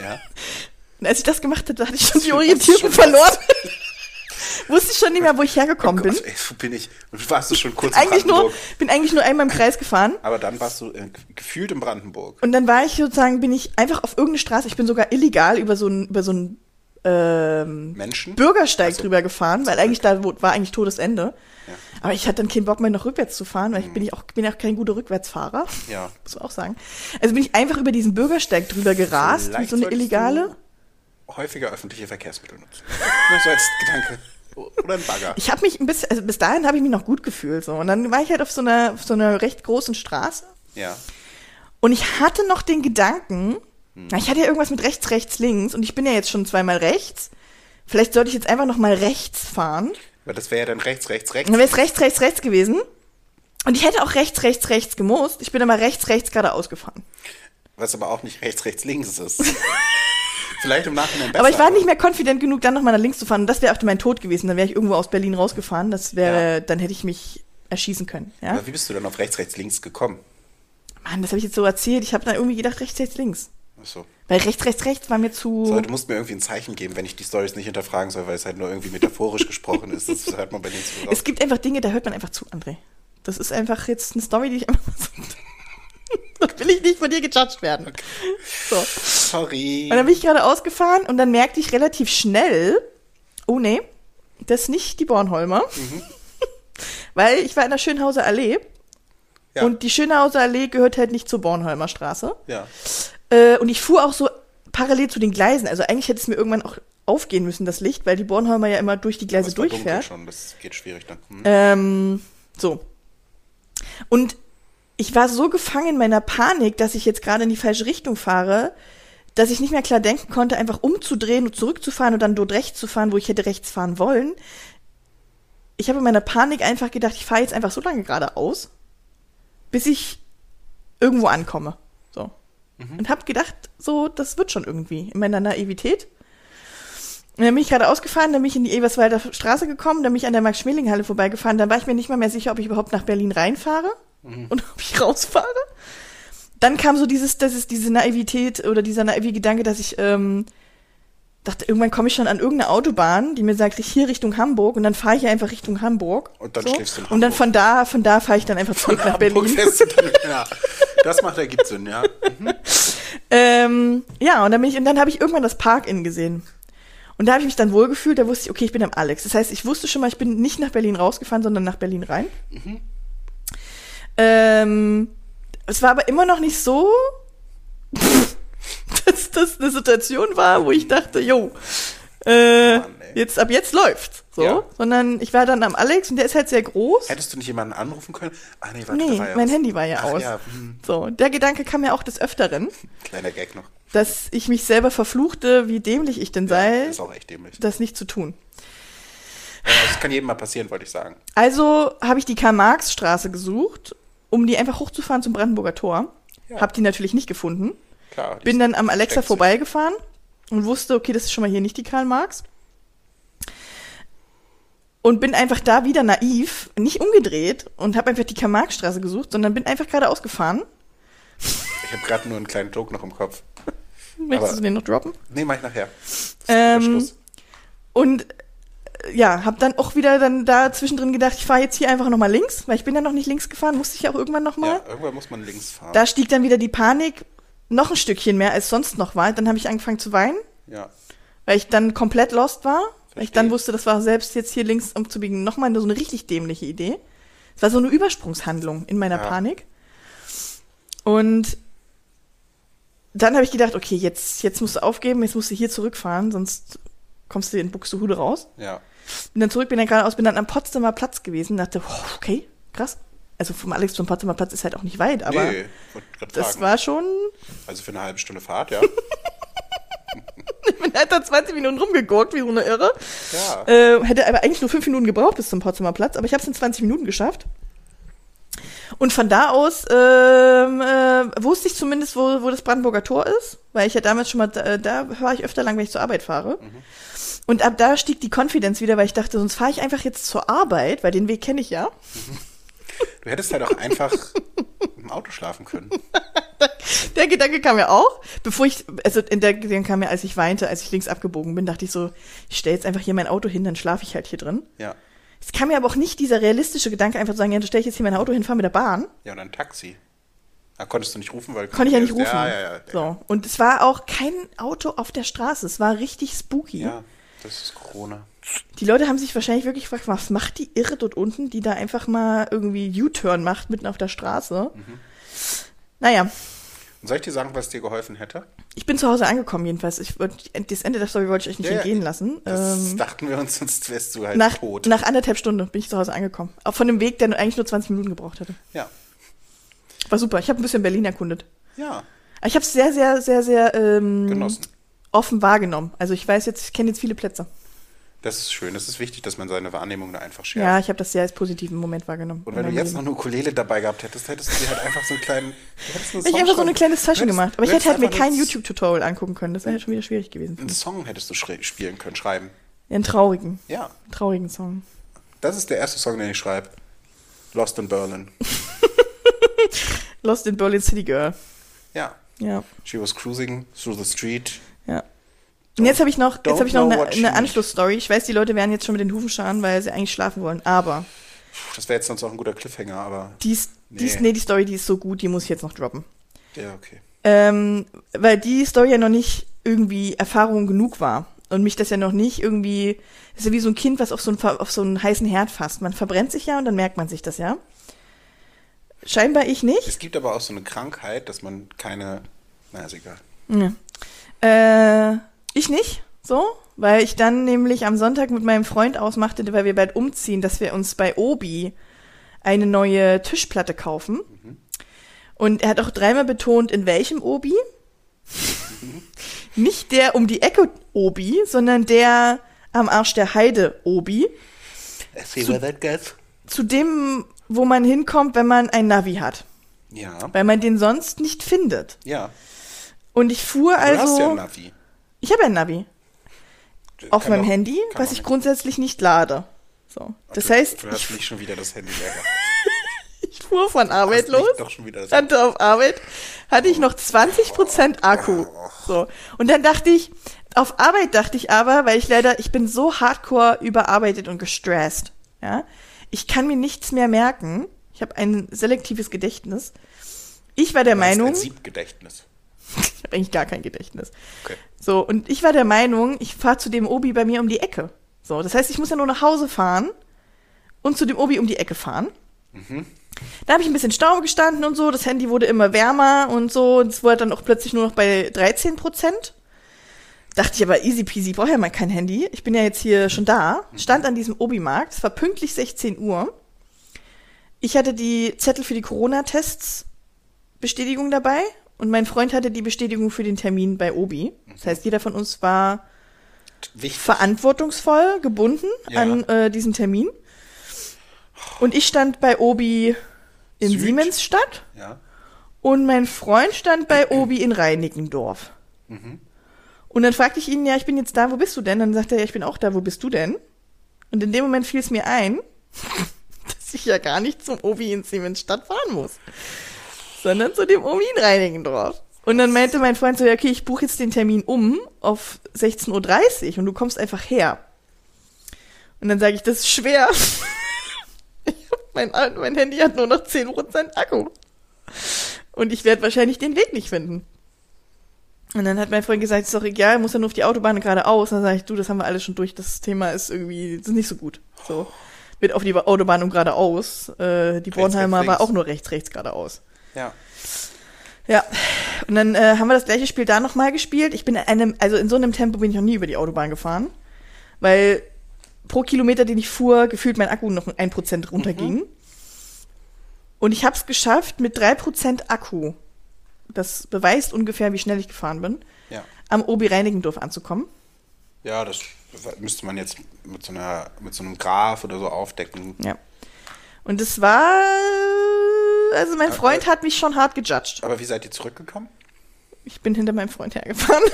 Ja. <laughs> Und als ich das gemacht hatte, hatte ich schon die Orientierung schon verloren. <laughs> Wusste ich schon nicht mehr, wo ich hergekommen Oh Gott, bin. ey, wo bin ich? Warst du schon kurz in Eigentlich nur, bin eigentlich nur einmal im Kreis gefahren. Aber dann warst du äh, gefühlt in Brandenburg. Und dann war ich sozusagen, bin ich einfach auf irgendeine Straße, ich bin sogar illegal über so einen, über so einen ähm, Menschen? Bürgersteig Ach so. drüber gefahren, weil eigentlich da war eigentlich Todesende. Ja. Aber ich hatte dann keinen Bock mehr noch rückwärts zu fahren, weil ich bin ich auch bin auch kein guter Rückwärtsfahrer. Ja. <laughs> Muss man auch sagen. Also bin ich einfach über diesen Bürgersteig drüber gerast, wie so eine illegale. häufiger öffentliche Verkehrsmittel nutzen. <laughs> Nur so als Gedanke. Oder ein Bagger. Ich habe mich ein bisschen, also bis dahin habe ich mich noch gut gefühlt so. Und dann war ich halt auf so einer, auf so einer recht großen Straße. Ja. Und ich hatte noch den Gedanken, na, ich hatte ja irgendwas mit rechts, rechts, links und ich bin ja jetzt schon zweimal rechts. Vielleicht sollte ich jetzt einfach noch mal rechts fahren. Weil das wäre ja dann rechts, rechts, rechts. Dann wäre es rechts, rechts, rechts gewesen. Und ich hätte auch rechts, rechts, rechts gemusst. Ich bin aber rechts, rechts geradeaus gefahren. Was aber auch nicht rechts, rechts, links ist. <laughs> Vielleicht im Nachhinein besser. Aber ich war nicht mehr confident genug, dann nochmal nach links zu fahren. Und das wäre auch mein Tod gewesen. Dann wäre ich irgendwo aus Berlin rausgefahren. Das wäre, Ja. dann hätte ich mich erschießen können. Ja? Aber wie bist du dann auf rechts, rechts, links gekommen? Mann, das habe ich jetzt so erzählt. Ich habe dann irgendwie gedacht, rechts, rechts, links. Achso. Weil rechts, rechts, rechts war mir zu. So, du musst mir irgendwie ein Zeichen geben, wenn ich die Stories nicht hinterfragen soll, weil es halt nur irgendwie metaphorisch <laughs> gesprochen ist. Das hört man bei den Zuhörern. Es gibt einfach Dinge, da hört man einfach zu, André. Das ist einfach jetzt eine Story, die ich einfach mal so. <laughs> da will ich nicht von dir gejudged werden. So. Sorry. Und dann bin ich gerade ausgefahren und dann merkte ich relativ schnell, oh nee, das ist nicht die Bornholmer. <laughs> Weil ich war in der Schönhauser Allee Ja. und die Schönhauser Allee gehört halt nicht zur Bornholmer Straße. Ja. Äh, und ich fuhr auch so parallel zu den Gleisen. Also eigentlich hätte es mir irgendwann auch aufgehen müssen, das Licht, weil die Bornholmer ja immer durch die Gleise Das durchfährt. schon, das geht schwierig dann. Hm. Ähm, so. Und ich war so gefangen in meiner Panik, dass ich jetzt gerade in die falsche Richtung fahre, dass ich nicht mehr klar denken konnte, einfach umzudrehen und zurückzufahren und dann dort rechts zu fahren, wo ich hätte rechts fahren wollen. Ich habe in meiner Panik einfach gedacht, ich fahre jetzt einfach so lange geradeaus, bis ich irgendwo ankomme. So. Und habe gedacht, so, das wird schon irgendwie in meiner Naivität. Und dann bin ich gerade ausgefahren, dann bin ich in die Eberswalder Straße gekommen, dann bin ich an der Max-Schmeling-Halle vorbeigefahren, dann war ich mir nicht mal mehr sicher, ob ich überhaupt nach Berlin reinfahre und <laughs> ob ich rausfahre. Dann kam so dieses, das ist diese Naivität oder dieser naive Gedanke, dass ich ähm, dachte, irgendwann komme ich schon an irgendeine Autobahn, die mir sagt, hier Richtung Hamburg und dann fahre ich einfach Richtung Hamburg. Und dann so. schläfst du in Und dann Hamburg. von da, von da fahre ich dann einfach zurück nach Hamburg Berlin. fährst du dann, <laughs> ja. Das macht ergibt Sinn, ja. Ähm, ja, und dann, bin ich, und dann habe ich irgendwann das Park-In gesehen. Und da habe ich mich dann wohlgefühlt, da wusste ich, okay, ich bin am Alex. Das heißt, ich wusste schon mal, ich bin nicht nach Berlin rausgefahren, sondern nach Berlin rein. Ähm, es war aber immer noch nicht so, das eine Situation war, wo ich dachte, jo, äh, Mann, jetzt, ab jetzt läuft's. So, Ja. sondern ich war dann am Alex und der ist halt sehr groß. Hättest du nicht jemanden anrufen können? Ah, nee, warte, Nee, ja mein was. Handy war ja Ach, aus. Ja, hm, So, der Gedanke kam ja auch des Öfteren, <laughs> kleiner Gag noch. dass ich mich selber verfluchte, wie dämlich ich denn sei, Ist auch echt dämlich. das nicht zu tun. Ja, das kann jedem mal passieren, wollte ich sagen. Also habe ich die Karl-Marx-Straße gesucht, um die einfach hochzufahren zum Brandenburger Tor. Ja. Hab die natürlich nicht gefunden. Klar. Bin dann am Alexa vorbeigefahren und wusste, okay, das ist schon mal hier nicht die Karl-Marx. Und bin einfach da wieder naiv, nicht umgedreht und habe einfach die Karl-Marx-Straße gesucht, sondern bin einfach geradeaus gefahren. Ich habe gerade nur einen kleinen Joke noch im Kopf. <laughs> Möchtest Aber- du den noch droppen? Nee, mach ich nachher. Ähm. Und äh, ja, habe dann auch wieder dann da zwischendrin gedacht, ich fahre jetzt hier einfach nochmal links, weil ich bin ja noch nicht links gefahren, musste ich auch irgendwann nochmal. Ja, irgendwann muss man links fahren. Da stieg dann wieder die Panik noch ein Stückchen mehr, als sonst noch war. Dann habe ich angefangen zu weinen, ja. weil ich dann komplett lost war. Weil ich Verstehe. dann wusste, das war selbst jetzt hier links umzubiegen nochmal so eine richtig dämliche Idee. Es war so eine Übersprungshandlung in meiner Ja. Panik. Und dann habe ich gedacht, okay, jetzt, jetzt musst du aufgeben, jetzt musst du hier zurückfahren, sonst kommst du in Buxtehude raus. Ja. Bin dann zurück, bin dann geradeaus, bin dann am Potsdamer Platz gewesen, dachte, okay, krass. Also vom Alex zum Potsdamer Platz ist halt auch nicht weit, aber nee, das fragen. war schon Also für eine halbe Stunde Fahrt, ja. Ich bin halt da 20 Minuten rumgegurkt, wie so eine Irre. ja. Äh, hätte aber eigentlich nur 5 Minuten gebraucht bis zum Potsdamer Platz, aber ich habe es in 20 Minuten geschafft. Und von da aus ähm, äh, wusste ich zumindest, wo, wo das Brandenburger Tor ist, weil ich ja damals schon mal, da, da war ich öfter lang, wenn ich zur Arbeit fahre. Und ab da stieg die Confidence wieder, weil ich dachte, sonst fahre ich einfach jetzt zur Arbeit, weil den Weg kenne ich ja. Du hättest halt auch einfach im Auto schlafen können. Der Gedanke kam ja auch, bevor ich, also in der Gedanke kam ja, als ich weinte, als ich links abgebogen bin, dachte ich so, ich stelle jetzt einfach hier mein Auto hin, dann schlafe ich halt hier drin. Ja. Es kam mir aber auch nicht dieser realistische Gedanke, einfach zu sagen, ja, dann stelle ich jetzt hier mein Auto hin, fahre mit der Bahn. Ja, und ein Taxi. Da konntest du nicht rufen, weil. Konnte ich ja nicht rufen. Ja, ja, ja. So. Und es war auch kein Auto auf der Straße. Es war richtig spooky. Ja, das ist Corona. Die Leute haben sich wahrscheinlich wirklich gefragt, was macht die Irre dort unten, die da einfach mal irgendwie U-Turn macht mitten auf der Straße. Mhm. Naja, Und soll ich dir sagen, was dir geholfen hätte? Ich bin zu Hause angekommen jedenfalls. Ich, das Ende der Story wollte ich euch nicht Ja, entgehen lassen. Das Ähm, dachten wir uns, sonst wärst du halt nach, tot. nach anderthalb Stunden bin ich zu Hause angekommen. Auch von dem Weg, der eigentlich nur 20 Minuten gebraucht hätte. Ja. War super. Ich habe ein bisschen Berlin erkundet. Ja, Ich habe es sehr, sehr, sehr, sehr ähm, genossen. offen wahrgenommen. Also ich weiß jetzt, ich kenne jetzt viele Plätze. Das ist schön. Es ist wichtig, dass man seine Wahrnehmung da einfach schärft. Ja, ich habe das sehr als positiven Moment wahrgenommen. Und wenn du jetzt Leben. noch eine Ukulele dabei gehabt hättest, hättest du dir halt einfach so einen kleinen. einen Ich einfach so eine kleine Session gemacht. Aber ich hätte halt mir kein YouTube-Tutorial angucken können. Das wäre schon wieder schwierig gewesen. Einen Song hättest du spielen können, schreiben. Einen traurigen, Ja, traurigen Song. das ist der erste Song, den ich schreibe. Lost in Berlin. <laughs> Lost in Berlin City Girl. Ja. Ja, She was cruising through the street. ja. Und jetzt habe ich noch, jetzt habe ich noch eine, eine. Anschlussstory. Ich weiß, die Leute werden jetzt schon mit den Hufen scharen, weil sie eigentlich schlafen wollen. Aber das wäre jetzt sonst auch ein guter Cliffhanger, aber. die ist, die ist, Nee. nee, die Story, die ist so gut, die muss ich jetzt noch droppen. Ja, okay. Ähm, weil die Story ja noch nicht irgendwie Erfahrung genug war. Und mich das ja noch nicht irgendwie, das ist ja wie so ein Kind, was auf so einen, auf so einen heißen Herd fasst. Man verbrennt sich ja und dann merkt man sich das ja. Scheinbar ich nicht. Es gibt aber auch so eine Krankheit, dass man keine. Na, ist egal. Ja. Äh, ich nicht, so, weil ich dann nämlich am Sonntag mit meinem Freund ausmachte, weil wir bald umziehen, dass wir uns bei Obi eine neue Tischplatte kaufen. Und er hat auch dreimal betont, in welchem Obi. Nicht der um die Ecke Obi, sondern der am Arsch der Heide Obi. See where that goes? Zu dem, wo man hinkommt, wenn man ein Navi hat. Ja. Weil man den sonst nicht findet. Ja. Und ich fuhr Du also. hast ja ein Navi. Ich habe ein Navi. Auf meinem doch- Handy, was ich grundsätzlich nicht lade. So. Das du, heißt, Du hast ich, nicht schon wieder das Handy leer <laughs> ich fuhr von Arbeit los, doch schon wieder das Handy. auf Arbeit, hatte ich noch 20% Akku. So. Und dann dachte ich, auf Arbeit dachte ich aber, weil ich leider, ich bin so hardcore überarbeitet und gestresst. Ja. Ich kann mir nichts mehr merken. Ich habe ein selektives Gedächtnis. Ich war der Du Meinung, Ein Siebgedächtnis. Ich <laughs> habe eigentlich gar kein Gedächtnis. Okay. So, und ich war der Meinung, ich fahre zu dem Obi bei mir um die Ecke. So, das heißt, ich muss ja nur nach Hause fahren und zu dem Obi um die Ecke fahren. Da habe ich ein bisschen Stau gestanden und so, das Handy wurde immer wärmer und so, und es wurde dann auch plötzlich nur noch bei 13 Prozent. Dachte ich aber easy peasy, brauche ja mal kein Handy. Ich bin ja jetzt hier schon da, stand an diesem Obi-Markt, es war pünktlich 16 Uhr. Ich hatte die Zettel für die Corona-Tests Bestätigung dabei und mein Freund hatte die Bestätigung für den Termin bei Obi. Das heißt, jeder von uns war Wichtig. verantwortungsvoll gebunden Ja. an äh, diesen Termin. Und ich stand bei Obi in Süd. Siemensstadt Ja. und mein Freund stand bei <clears throat> Obi in Reinickendorf. Mhm. Und dann fragte ich ihn, ja, ich bin jetzt da, wo bist du denn? Dann sagte er, ja, ich bin auch da, wo bist du denn? Und in dem Moment fiel es mir ein, <laughs> dass ich ja gar nicht zum Obi in Siemensstadt fahren muss, sondern zu dem Obi in Reinickendorf. Und dann meinte mein Freund so, ja, okay, ich buche jetzt den Termin um auf 16.30 Uhr und du kommst einfach her. Und dann sage ich, das ist schwer. <laughs> mein, mein Handy hat nur noch 10% Akku. Und ich werde wahrscheinlich den Weg nicht finden. Und dann hat mein Freund gesagt, ist doch egal, muss ja nur auf die Autobahn geradeaus. Dann sage ich, du, das haben wir alles schon durch. Das Thema ist irgendwie, das ist nicht so gut. So. Mit auf die Autobahn und geradeaus. Äh, die Bornheimer rechts, war auch nur rechts, rechts, geradeaus. Ja. Ja. Und dann äh, haben wir das gleiche Spiel da nochmal gespielt. Ich bin in einem, also in so einem Tempo bin ich noch nie über die Autobahn gefahren. Weil pro Kilometer, den ich fuhr, gefühlt mein Akku noch ein Prozent runterging. Und ich habe es geschafft, mit drei Prozent Akku, das beweist ungefähr, wie schnell ich gefahren bin, Ja. am Obi Reinickendorf anzukommen. Ja, das müsste man jetzt mit so, einer, mit so einem Graph oder so aufdecken. Ja. Und es war, also mein Aber- Freund hat mich schon hart gejudged. Aber wie seid ihr zurückgekommen? Ich bin hinter meinem Freund hergefahren. <laughs>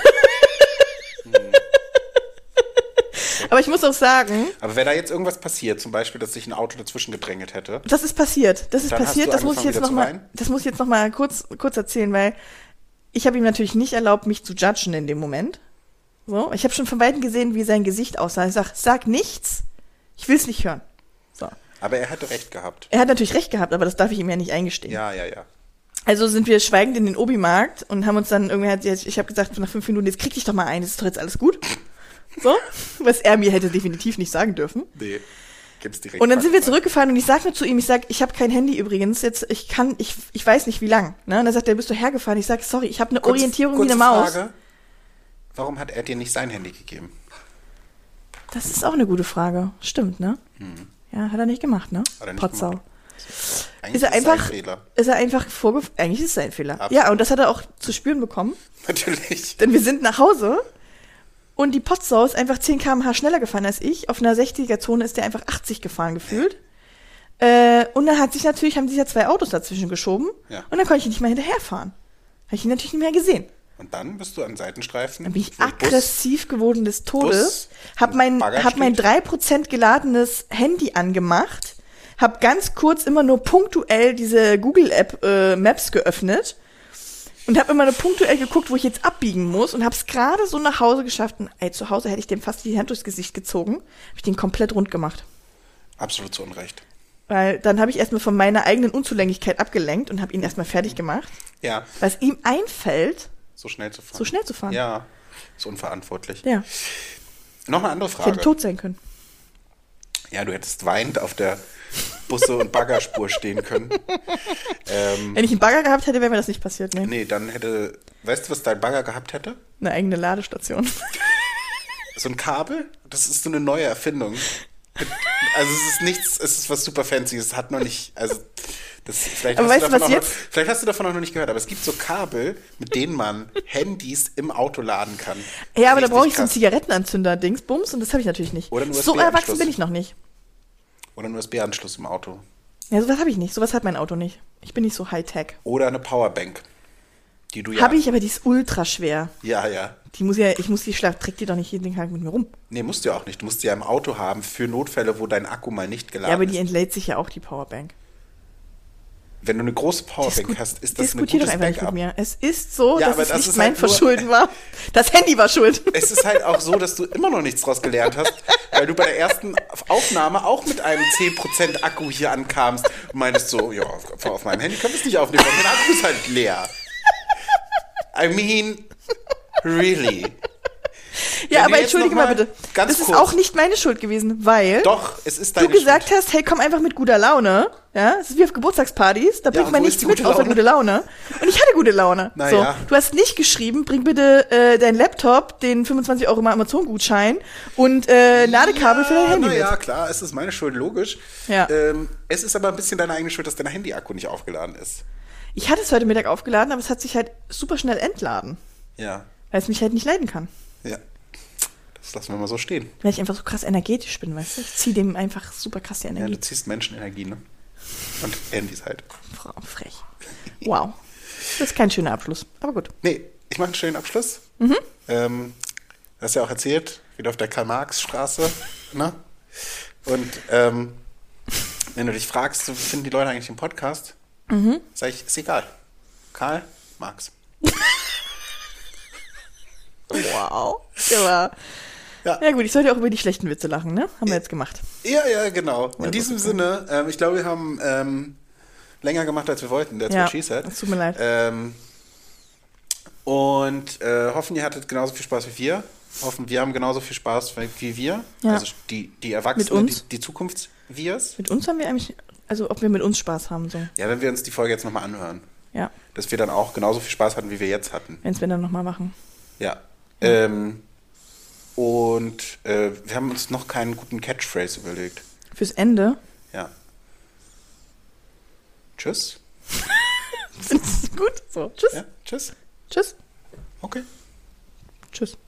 Aber ich muss auch sagen, Aber wäre da jetzt irgendwas passiert, zum Beispiel, dass sich ein Auto dazwischen gedrängelt hätte, das ist passiert. Das ist passiert. Das muss ich jetzt noch mal, das muss ich jetzt noch mal kurz, kurz erzählen, weil ich habe ihm natürlich nicht erlaubt, mich zu judgen in dem Moment. So, ich habe schon von weitem gesehen, wie sein Gesicht aussah. Ich sag, sag nichts. Ich will's nicht hören. Aber er hätte recht gehabt. Er hat natürlich recht gehabt, aber das darf ich ihm ja nicht eingestehen. Ja, ja, ja. Also sind wir schweigend in den Obi-Markt und haben uns dann irgendwie, ich habe gesagt, nach fünf Minuten, jetzt krieg dich doch mal ein, ist doch jetzt alles gut. So, <laughs> was er mir hätte definitiv nicht sagen dürfen. Nee. Gib's direkt Und dann sind wir zurückgefahren und ich sag nur zu ihm, ich sag, ich habe kein Handy übrigens, jetzt ich kann, ich, ich weiß nicht wie lang. Ne? Und dann sagt er, bist du hergefahren? Ich sag, sorry, ich habe eine Kurz- Orientierung wie kurze eine Maus. Frage. Warum hat er dir nicht sein Handy gegeben? Das ist auch eine gute Frage. Stimmt, ne? Ja, hat er nicht gemacht, ne? Hat er nicht Potsau. gemacht. Ist er es ein einfach, Fehler. ist er einfach vorgef... Eigentlich ist es ein Fehler. Absolut. Ja, und das hat er auch zu spüren bekommen. <laughs> Natürlich. Denn wir sind nach Hause und die Potsau ist einfach 10 km/h schneller gefahren als ich. Auf einer 60er-Zone ist der einfach 80 gefahren gefühlt. Äh, und dann hat sich natürlich, haben sich ja zwei Autos dazwischen geschoben. Ja. Und dann konnte ich nicht mehr hinterherfahren. Habe ich ihn natürlich nicht mehr gesehen. Und dann bist du an Seitenstreifen. Dann bin ich wo Bus- aggressiv geworden des Todes, Bus hab mein, Bagger hab mein steht. 3% geladenes Handy angemacht, hab ganz kurz immer nur punktuell diese Google-App äh, Maps geöffnet und hab immer nur punktuell geguckt, wo ich jetzt abbiegen muss und hab's gerade so nach Hause geschafft. Und ey, zu Hause hätte ich dem fast die Hand durchs Gesicht gezogen, hab ich den komplett rund gemacht. Absolut zu Unrecht. Weil dann habe ich erstmal von meiner eigenen Unzulänglichkeit abgelenkt und habe ihn erstmal fertig gemacht, Ja, was ihm einfällt, so schnell zu fahren. so schnell zu fahren. Ja, ist unverantwortlich. ja. Noch eine andere Ich Frage. hätte tot sein können. Ja, du hättest weinend auf der Busse- und Baggerspur stehen können. ähm, Wenn ich einen Bagger gehabt hätte, wäre mir das nicht passiert. Nee. nee, dann hätte, weißt du, was dein Bagger gehabt hätte? Eine eigene Ladestation. So ein Kabel? Das ist so eine neue Erfindung. Also es ist nichts, es ist was super fancy, es hat noch nicht, also das, vielleicht, Aber hast weißt du, davon was auch vielleicht hast du davon auch noch nicht gehört, aber es gibt so Kabel, mit denen man Handys im Auto laden kann. Ja, aber da Richtig brauche ich so einen krass. Zigarettenanzünder-Dings, und das habe ich natürlich nicht. Oder einen so erwachsen bin ich noch nicht. Oder einen USB-Anschluss im Auto. Ja, sowas habe ich nicht. Sowas hat mein Auto nicht. Ich bin nicht so Hightech. Oder eine Powerbank. Die du ja. Habe ich, aber die ist ultra schwer. Ja, ja. Die muss ja, ich muss die schlafen, trägt die doch nicht jeden Tag mit mir rum. Nee, musst du ja auch nicht. Du musst die ja im Auto haben für Notfälle, wo dein Akku mal nicht geladen Ja, aber die ist. entlädt sich ja auch, die Powerbank. Wenn du eine große Powerbank hast, ist das ein Diskutier gutes doch einfach nicht Backup. mit mir. Es ist so, Ja, dass aber es das nicht ist mein halt Verschulden war. Das Handy war schuld. <laughs> Es ist halt auch so, dass du immer noch nichts draus gelernt hast, weil du bei der ersten Aufnahme auch mit einem 10% Akku hier ankamst und meintest so, ja, auf, auf meinem Handy können wir es nicht aufnehmen, weil mein Akku ist halt leer. I mean, really. <laughs> Ja, Wenn aber du entschuldige mal mal bitte. ganz das ist kurz- auch nicht meine Schuld gewesen, weil Doch, es ist du deine gesagt Schuld. hast, hey, komm einfach mit guter Laune. Ja, es ist wie auf Geburtstagspartys, da bringt und man nichts ist mit gute außer Laune? gute Laune. Und ich hatte gute Laune. Na so, ja. du hast nicht geschrieben, bring bitte äh, dein Laptop, den 25 Euro mal Amazon-Gutschein und äh, Ladekabel für dein Handy na ja, klar, es ist meine Schuld, logisch. Ja. Ähm, es ist aber ein bisschen deine eigene Schuld, dass dein Handy-Akku nicht aufgeladen ist. Ich hatte es heute Mittag aufgeladen, aber es hat sich halt super schnell entladen, Ja, weil es mich halt nicht leiden kann. ja. Das lassen wir mal so stehen. Weil ich einfach so krass energetisch bin, weißt du? Ich ziehe dem einfach super krass die Ja, Energie. du ziehst Menschenenergie, ne? Und <laughs> Handys halt. Frau, frech. Wow. Das ist kein schöner Abschluss, aber gut. Nee, ich mache einen schönen Abschluss. Mhm. Ähm, du hast ja auch erzählt, wieder auf der Karl-Marx-Straße. ne? Und ähm, wenn du dich fragst, finden die Leute eigentlich den Podcast? Mhm. Sag ich, ist egal. Karl Marx. Wow. Ja. Ja. ja gut, ich sollte auch über die schlechten Witze lachen, ne? Haben wir jetzt gemacht. Ja, ja, genau. In Ja, diesem Sinne, ähm, ich glaube, wir haben ähm, länger gemacht, als wir wollten. That's Ja, what she said. es tut mir leid. Ähm, und äh, hoffen, ihr hattet genauso viel Spaß wie wir. Hoffen, wir haben genauso viel Spaß wie- wir. Ja. Also die, die Erwachsenen, die, die Zukunftswirs. Mit uns haben wir eigentlich, also ob wir mit uns Spaß haben, so. Ja, wenn wir uns die Folge jetzt nochmal anhören, Ja, dass wir dann auch genauso viel Spaß hatten, wie wir jetzt hatten. wenn wir dann nochmal machen. Ja. Ähm, und äh, wir haben uns noch keinen guten Catchphrase überlegt. Fürs Ende. Ja. Tschüss. <laughs> Findest du gut? So, tschüss. Ja, tschüss. Tschüss. Okay. Tschüss.